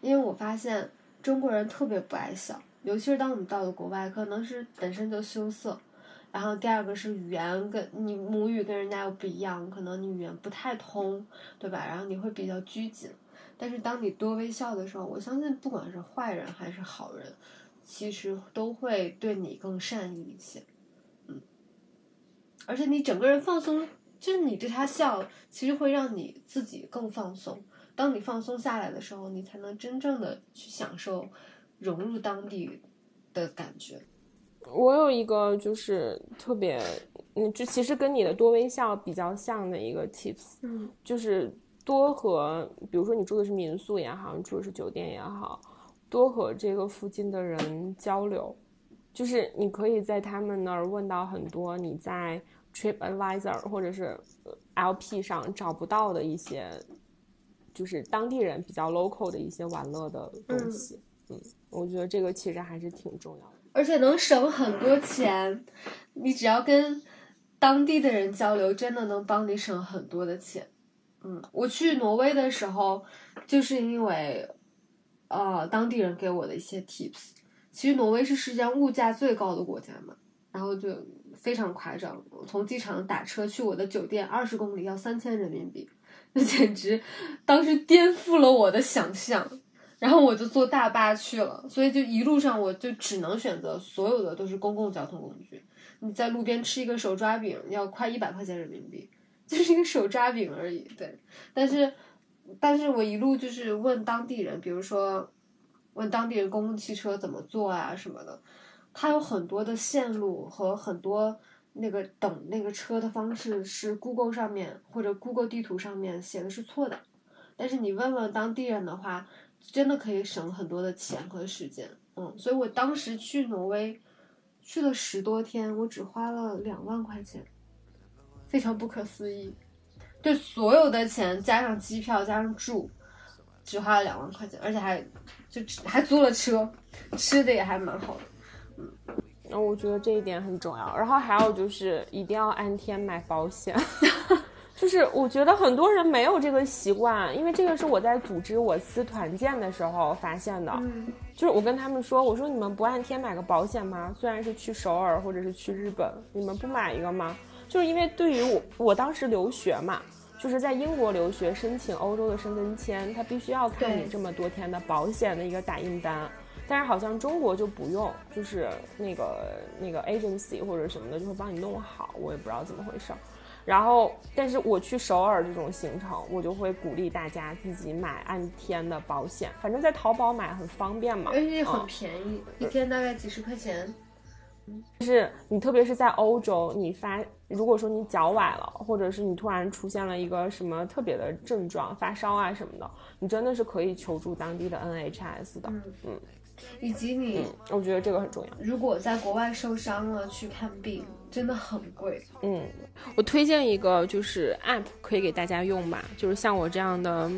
因为我发现中国人特别不爱笑，尤其是当我们到了国外，可能是本身就羞涩，然后第二个是语言跟你母语跟人家又不一样，可能你语言不太通，对吧？然后你会比较拘谨。但是当你多微笑的时候，我相信不管是坏人还是好人，其实都会对你更善意一些。而且你整个人放松，就是你对他笑，其实会让你自己更放松，当你放松下来的时候，你才能真正的去享受融入当地的感觉。我有一个就是特别，嗯，就其实跟你的多微笑比较像的一个 tips，嗯，就是多和，比如说你住的是民宿也好，你住的是酒店也好，多和这个附近的人交流，就是你可以在他们那儿问到很多你在 Trip Advisor 或者是 LP 上找不到的一些，就是当地人比较 local 的一些玩乐的东西，嗯，我觉得这个其实还是挺重要的。而且能省很多钱，你只要跟当地的人交流，真的能帮你省很多的钱。嗯，我去挪威的时候，就是因为，呃，当地人给我的一些 tips。其实挪威是世界上物价最高的国家嘛，然后就非常夸张。从机场打车去我的酒店，二十公里要三千人民币，那简直当时颠覆了我的想象。然后我就坐大巴去了，所以就一路上我就只能选择所有的都是公共交通工具。你在路边吃一个手抓饼要快一百块钱人民币，就是一个手抓饼而已。对，但是，但是我一路就是问当地人，比如说问当地人公共汽车怎么坐啊什么的，它有很多的线路和很多那个等那个车的方式是 Google 上面或者 Google 地图上面写的是错的，但是你问问当地人的话。真的可以省很多的钱和时间，嗯，所以我当时去挪威，去了十多天，我只花了两万块钱，非常不可思议。对，所有的钱加上机票加上住，只花了两万块钱，而且还就还租了车，吃的也还蛮好的，嗯。那我觉得这一点很重要。然后还有就是一定要按天买保险。就是我觉得很多人没有这个习惯，因为这个是我在组织我司团建的时候发现的。就是我跟他们说，我说你们不按天买个保险吗？虽然是去首尔或者是去日本，你们不买一个吗？就是因为对于我，我当时留学嘛，就是在英国留学申请欧洲的申根签，他必须要看你这么多天的保险的一个打印单。但是好像中国就不用，就是那个那个 agency 或者什么的就会帮你弄好，我也不知道怎么回事。然后，但是我去首尔这种行程，我就会鼓励大家自己买按天的保险，反正在淘宝买很方便嘛，而且很便宜，一天大概几十块钱。就是你特别是在欧洲，你发如果说你脚崴了，或者是你突然出现了一个什么特别的症状，发烧啊什么的，你真的是可以求助当地的 NHS 的，嗯。以及你，我觉得这个很重要。如果在国外受伤了去看病，真的很贵。嗯，我推荐一个就是 App 可以给大家用吧，就是像我这样的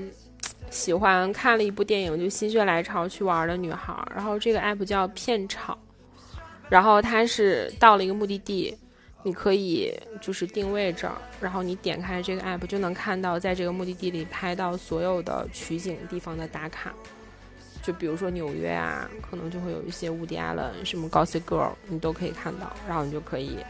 喜欢看了一部电影就心血来潮去玩的女孩。然后这个 App 叫片场，然后它是到了一个目的地，你可以就是定位这儿，然后你点开这个 App 就能看到在这个目的地里拍到所有的取景地方的打卡。就比如说纽约啊，可能就会有一些无敌艾伦、什么 Gossip Girl，你都可以看到。然后你就可以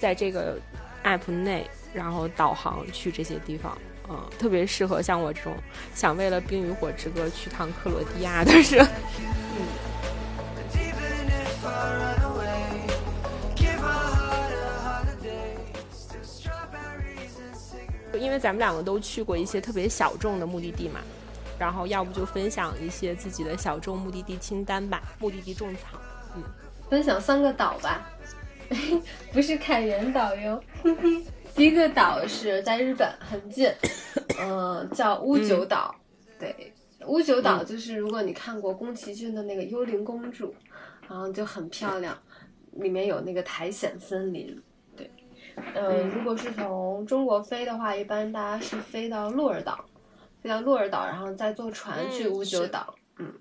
在这个 app 内，然后导航去这些地方。嗯，特别适合像我这种想为了《冰与火之歌》去趟克罗地亚的人。因为咱们两个都去过一些特别小众的目的地嘛。然后，要不就分享一些自己的小众目的地清单吧。目的地种草，嗯，分享三个岛吧，不是凯源岛哟。第一个岛是在日本，很近，嗯，叫乌九岛。对，乌九岛就是如果你看过宫崎骏的那个《幽灵公主》，然后就很漂亮，里面有那个苔藓森林。对，嗯，如果是从中国飞的话，一般大家是飞到鹿儿岛。飞到鹿儿岛，然后再坐船去乌九岛。嗯，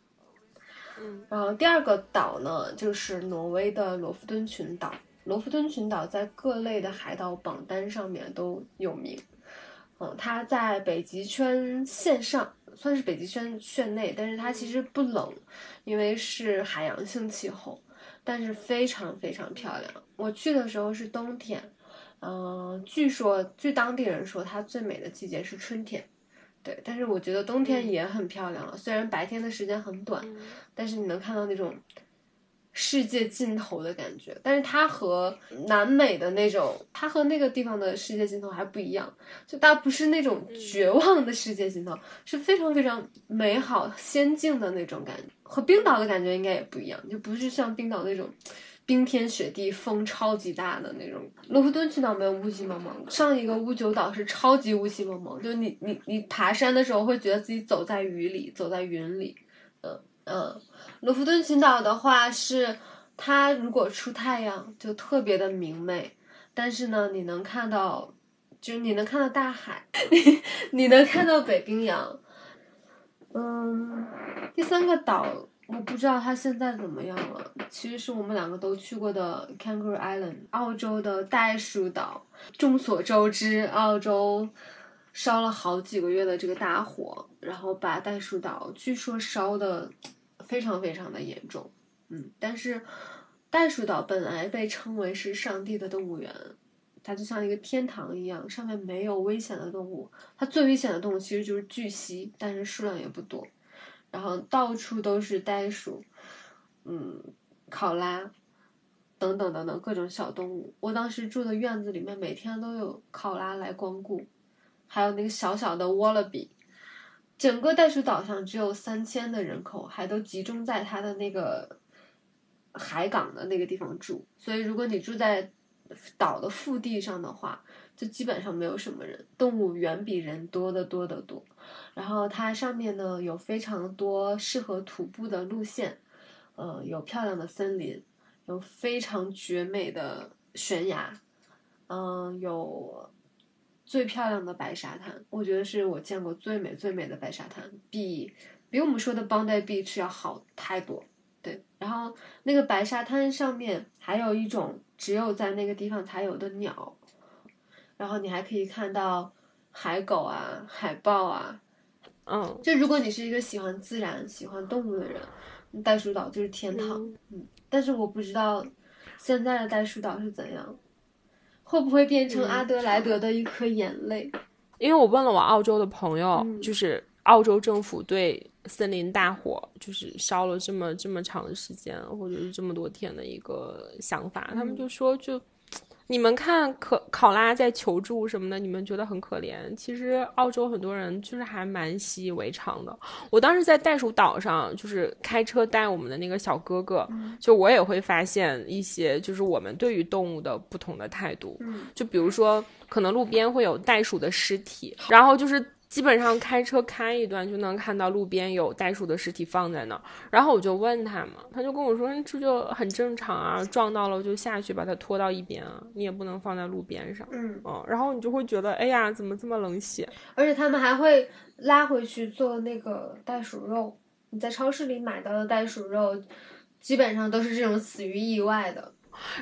嗯，然后第二个岛呢，就是挪威的罗夫敦群岛。罗夫敦群岛在各类的海岛榜单上面都有名。嗯，它在北极圈线上，算是北极圈圈内，但是它其实不冷，因为是海洋性气候，但是非常非常漂亮。我去的时候是冬天，嗯，据说据当地人说，它最美的季节是春天。对，但是我觉得冬天也很漂亮了。虽然白天的时间很短，但是你能看到那种世界尽头的感觉，但是它和南美的那种，它和那个地方的世界尽头还不一样，就它不是那种绝望的世界尽头，是非常非常美好仙境的那种感觉，和冰岛的感觉应该也不一样，就不是像冰岛那种冰天雪地、风超级大的那种。罗弗敦群岛没有雾气蒙蒙，上一个乌九岛是超级雾气蒙蒙，就你你你爬山的时候会觉得自己走在雨里，走在云里，嗯嗯。罗弗敦群岛的话是，它如果出太阳就特别的明媚，但是呢，你能看到，就是你能看到大海，你你能看到北冰洋。嗯，第三个岛我不知道它现在怎么样了。其实是我们两个都去过的 Kangaroo Island，澳洲的袋鼠岛。众所周知，澳洲烧了好几个月的这个大火，然后把袋鼠岛据说烧的。非常非常的严重，嗯，但是袋鼠岛本来被称为是上帝的动物园，它就像一个天堂一样，上面没有危险的动物，它最危险的动物其实就是巨蜥，但是数量也不多，然后到处都是袋鼠，嗯，考拉等等等等各种小动物。我当时住的院子里面每天都有考拉来光顾，还有那个小小的 wallaby。整个袋鼠岛上只有三千的人口，还都集中在它的那个海港的那个地方住。所以，如果你住在岛的腹地上的话，就基本上没有什么人，动物远比人多得多得多。然后它上面呢有非常多适合徒步的路线，呃，有漂亮的森林，有非常绝美的悬崖，嗯，有。最漂亮的白沙滩，我觉得是我见过最美最美的白沙滩，比比我们说的 Bondi Beach 要好太多。对，然后那个白沙滩上面还有一种只有在那个地方才有的鸟，然后你还可以看到海狗啊、海豹啊。嗯，就如果你是一个喜欢自然、喜欢动物的人，袋鼠岛就是天堂。嗯，但是我不知道现在的袋鼠岛是怎样。会不会变成阿德莱德的一颗眼泪？因为我问了我澳洲的朋友，就是澳洲政府对森林大火就是烧了这么这么长的时间，或者是这么多天的一个想法，他们就说就。你们看，可考拉在求助什么的，你们觉得很可怜。其实澳洲很多人就是还蛮习以为常的。我当时在袋鼠岛上，就是开车带我们的那个小哥哥，就我也会发现一些，就是我们对于动物的不同的态度。就比如说，可能路边会有袋鼠的尸体，然后就是。基本上开车开一段就能看到路边有袋鼠的尸体放在那儿，然后我就问他嘛，他就跟我说这就很正常啊，撞到了就下去把它拖到一边啊，你也不能放在路边上，嗯，哦，然后你就会觉得哎呀，怎么这么冷血？而且他们还会拉回去做那个袋鼠肉，你在超市里买到的袋鼠肉，基本上都是这种死于意外的。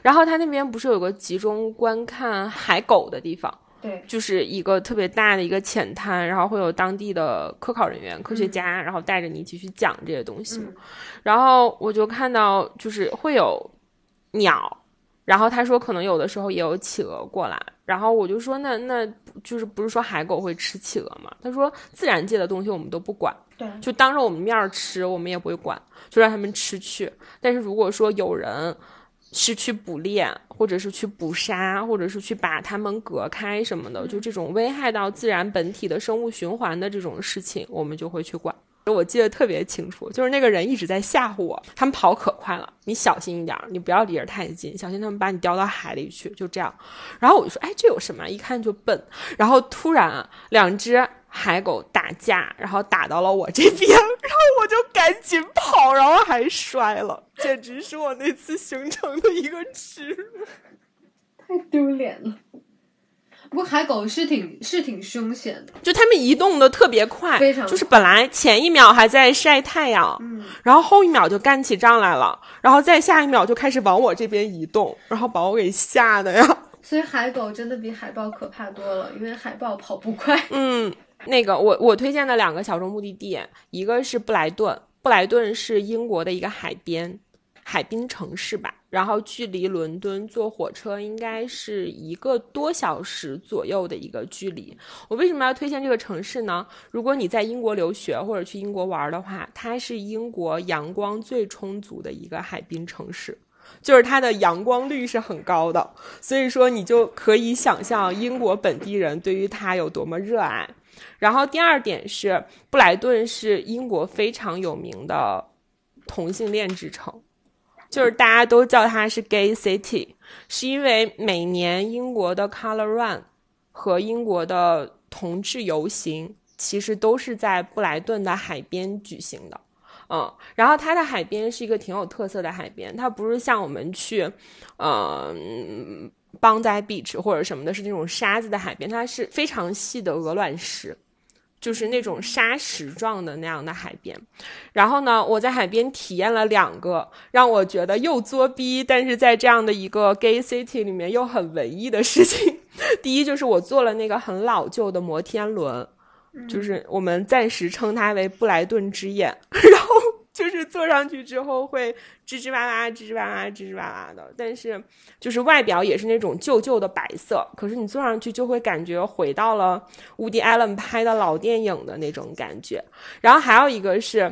然后他那边不是有个集中观看海狗的地方？对，就是一个特别大的一个浅滩，然后会有当地的科考人员、科学家，然后带着你一起去讲这些东西。然后我就看到，就是会有鸟，然后他说可能有的时候也有企鹅过来，然后我就说那那就是不是说海狗会吃企鹅吗？他说自然界的东西我们都不管，对，就当着我们面吃，我们也不会管，就让他们吃去。但是如果说有人。是去捕猎，或者是去捕杀，或者是去把它们隔开什么的，就这种危害到自然本体的生物循环的这种事情，我们就会去管。我记得特别清楚，就是那个人一直在吓唬我，他们跑可快了，你小心一点，你不要离着太近，小心他们把你叼到海里去，就这样。然后我就说，哎，这有什么？一看就笨。然后突然两只。海狗打架，然后打到了我这边，然后我就赶紧跑，然后还摔了，简直是我那次行程的一个耻辱，太丢脸了。不过海狗是挺是挺凶险的，就它们移动的特别快，非常就是本来前一秒还在晒太阳，嗯，然后后一秒就干起仗来了，然后再下一秒就开始往我这边移动，然后把我给吓的呀。所以海狗真的比海豹可怕多了，因为海豹跑不快，嗯。那个我我推荐的两个小众目的地，一个是布莱顿，布莱顿是英国的一个海边海滨城市吧，然后距离伦敦坐火车应该是一个多小时左右的一个距离。我为什么要推荐这个城市呢？如果你在英国留学或者去英国玩的话，它是英国阳光最充足的一个海滨城市。就是它的阳光率是很高的，所以说你就可以想象英国本地人对于它有多么热爱。然后第二点是，布莱顿是英国非常有名的同性恋之城，就是大家都叫它是 Gay City，是因为每年英国的 Color Run 和英国的同志游行其实都是在布莱顿的海边举行的。嗯，然后它的海边是一个挺有特色的海边，它不是像我们去，嗯，邦在 beach 或者什么的，是那种沙子的海边，它是非常细的鹅卵石，就是那种沙石状的那样的海边。然后呢，我在海边体验了两个让我觉得又作逼，但是在这样的一个 gay city 里面又很文艺的事情。第一就是我坐了那个很老旧的摩天轮。就是我们暂时称它为布莱顿之眼，然后 就是坐上去之后会吱吱哇哇、吱吱哇哇、吱吱哇哇的，但是就是外表也是那种旧旧的白色，可是你坐上去就会感觉回到了乌迪·艾伦拍的老电影的那种感觉。然后还有一个是，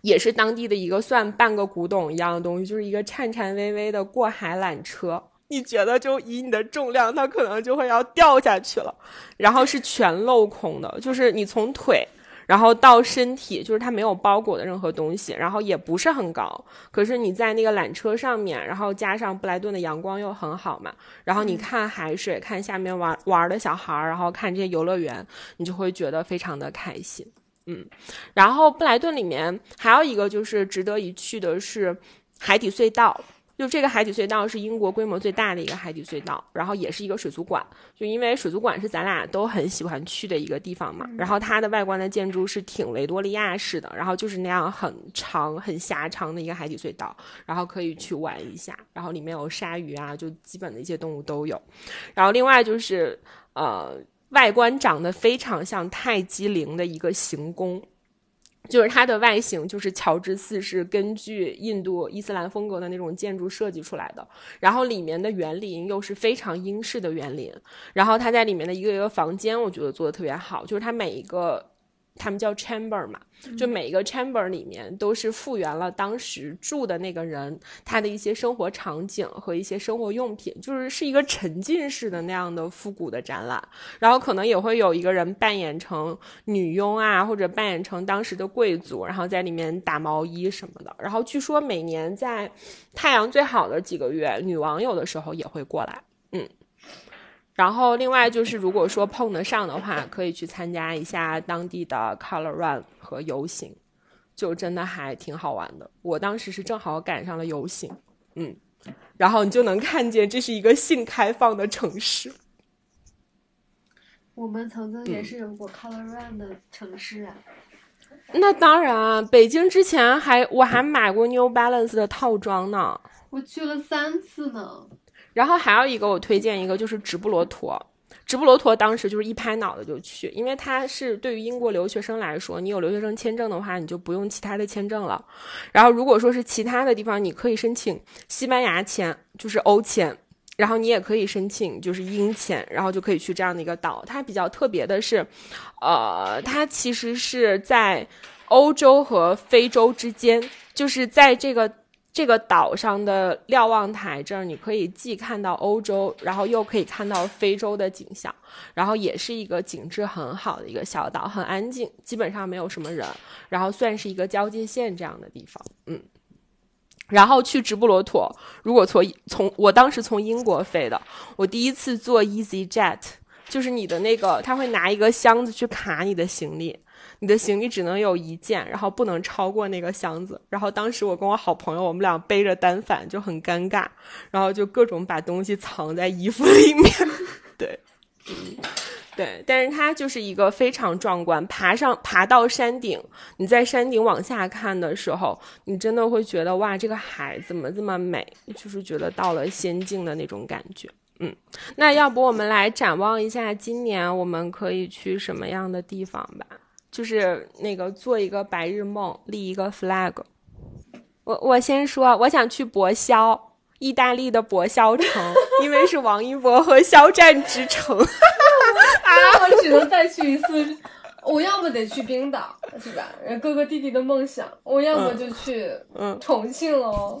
也是当地的一个算半个古董一样的东西，就是一个颤颤巍巍的过海缆车。你觉得就以你的重量，它可能就会要掉下去了，然后是全镂空的，就是你从腿，然后到身体，就是它没有包裹的任何东西，然后也不是很高，可是你在那个缆车上面，然后加上布莱顿的阳光又很好嘛，然后你看海水，看下面玩玩的小孩儿，然后看这些游乐园，你就会觉得非常的开心，嗯，然后布莱顿里面还有一个就是值得一去的是海底隧道。就这个海底隧道是英国规模最大的一个海底隧道，然后也是一个水族馆。就因为水族馆是咱俩都很喜欢去的一个地方嘛，然后它的外观的建筑是挺维多利亚式的，然后就是那样很长、很狭长的一个海底隧道，然后可以去玩一下，然后里面有鲨鱼啊，就基本的一些动物都有。然后另外就是呃，外观长得非常像泰姬陵的一个行宫。就是它的外形，就是乔治四世根据印度伊斯兰风格的那种建筑设计出来的，然后里面的园林又是非常英式的园林，然后它在里面的一个一个房间，我觉得做的特别好，就是它每一个。他们叫 chamber 嘛，就每一个 chamber 里面都是复原了当时住的那个人他的一些生活场景和一些生活用品，就是是一个沉浸式的那样的复古的展览。然后可能也会有一个人扮演成女佣啊，或者扮演成当时的贵族，然后在里面打毛衣什么的。然后据说每年在太阳最好的几个月，女王有的时候也会过来，嗯。然后，另外就是，如果说碰得上的话，可以去参加一下当地的 Color Run 和游行，就真的还挺好玩的。我当时是正好赶上了游行，嗯，然后你就能看见这是一个性开放的城市。我们曾经也是有过 Color Run 的城市啊。那当然，啊北京之前还我还买过 New Balance 的套装呢。我去了三次呢。然后还有一个，我推荐一个就是直布罗陀。直布罗陀当时就是一拍脑子就去，因为它是对于英国留学生来说，你有留学生签证的话，你就不用其他的签证了。然后如果说是其他的地方，你可以申请西班牙签，就是欧签，然后你也可以申请就是英签，然后就可以去这样的一个岛。它比较特别的是，呃，它其实是在欧洲和非洲之间，就是在这个。这个岛上的瞭望台这儿，你可以既看到欧洲，然后又可以看到非洲的景象，然后也是一个景致很好的一个小岛，很安静，基本上没有什么人，然后算是一个交界线这样的地方，嗯。然后去直布罗陀，如果从从我当时从英国飞的，我第一次坐 Easy Jet，就是你的那个他会拿一个箱子去卡你的行李。你的行李只能有一件，然后不能超过那个箱子。然后当时我跟我好朋友，我们俩背着单反就很尴尬，然后就各种把东西藏在衣服里面。对，对，但是它就是一个非常壮观。爬上爬到山顶，你在山顶往下看的时候，你真的会觉得哇，这个海怎么这么美？就是觉得到了仙境的那种感觉。嗯，那要不我们来展望一下今年我们可以去什么样的地方吧？就是那个做一个白日梦，立一个 flag。我我先说，我想去博肖，意大利的博肖城，因为是王一博和肖战之城。啊我只能再去一次。我要么得去冰岛，是吧？哥哥弟弟的梦想。我要么就去重庆喽。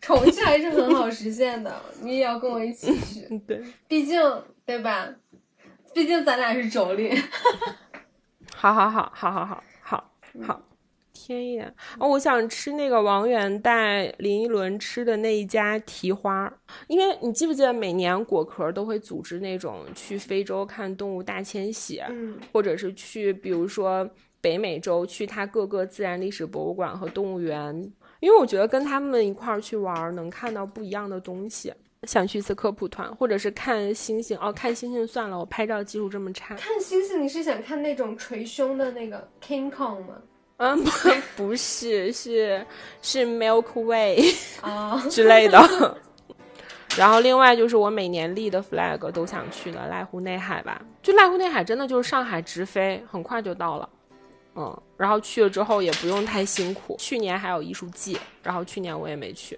重庆还是很好实现的，你也要跟我一起去。对，毕竟对吧？毕竟咱俩是妯娌。好好好好好好好好。天眼哦，我想吃那个王源带林依轮吃的那一家蹄花，因为你记不记得每年果壳都会组织那种去非洲看动物大迁徙，嗯，或者是去比如说北美洲去它各个自然历史博物馆和动物园，因为我觉得跟他们一块儿去玩能看到不一样的东西。想去一次科普团，或者是看星星哦，看星星算了，我拍照技术这么差。看星星，你是想看那种捶胸的那个 King Kong 吗？嗯，不 不是，是是 Milk Way 啊之类的。然后另外就是我每年立的 flag 都想去的濑户内海吧，就濑户内海真的就是上海直飞，很快就到了。嗯，然后去了之后也不用太辛苦。去年还有艺术季，然后去年我也没去。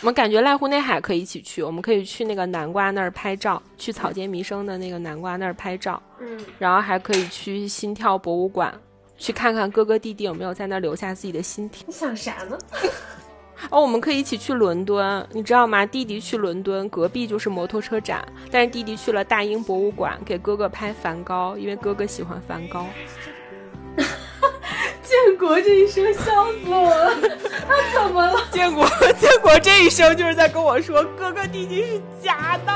我们感觉濑户内海可以一起去，我们可以去那个南瓜那儿拍照，去草间弥生的那个南瓜那儿拍照。嗯，然后还可以去心跳博物馆。去看看哥哥弟弟有没有在那儿留下自己的心跳。你想啥呢？哦，我们可以一起去伦敦，你知道吗？弟弟去伦敦，隔壁就是摩托车展，但是弟弟去了大英博物馆给哥哥拍梵高，因为哥哥喜欢梵高。建国这一声，笑死我了！他怎么了？建国，建国这一声就是在跟我说，哥哥弟弟是假的。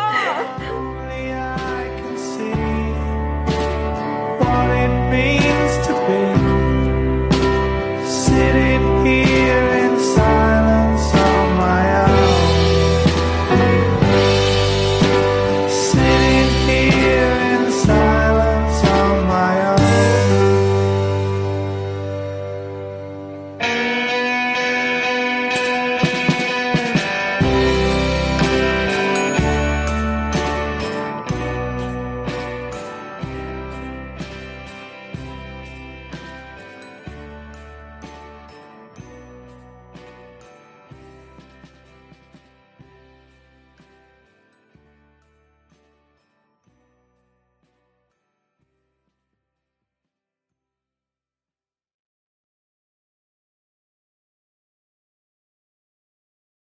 What it means to be sitting here.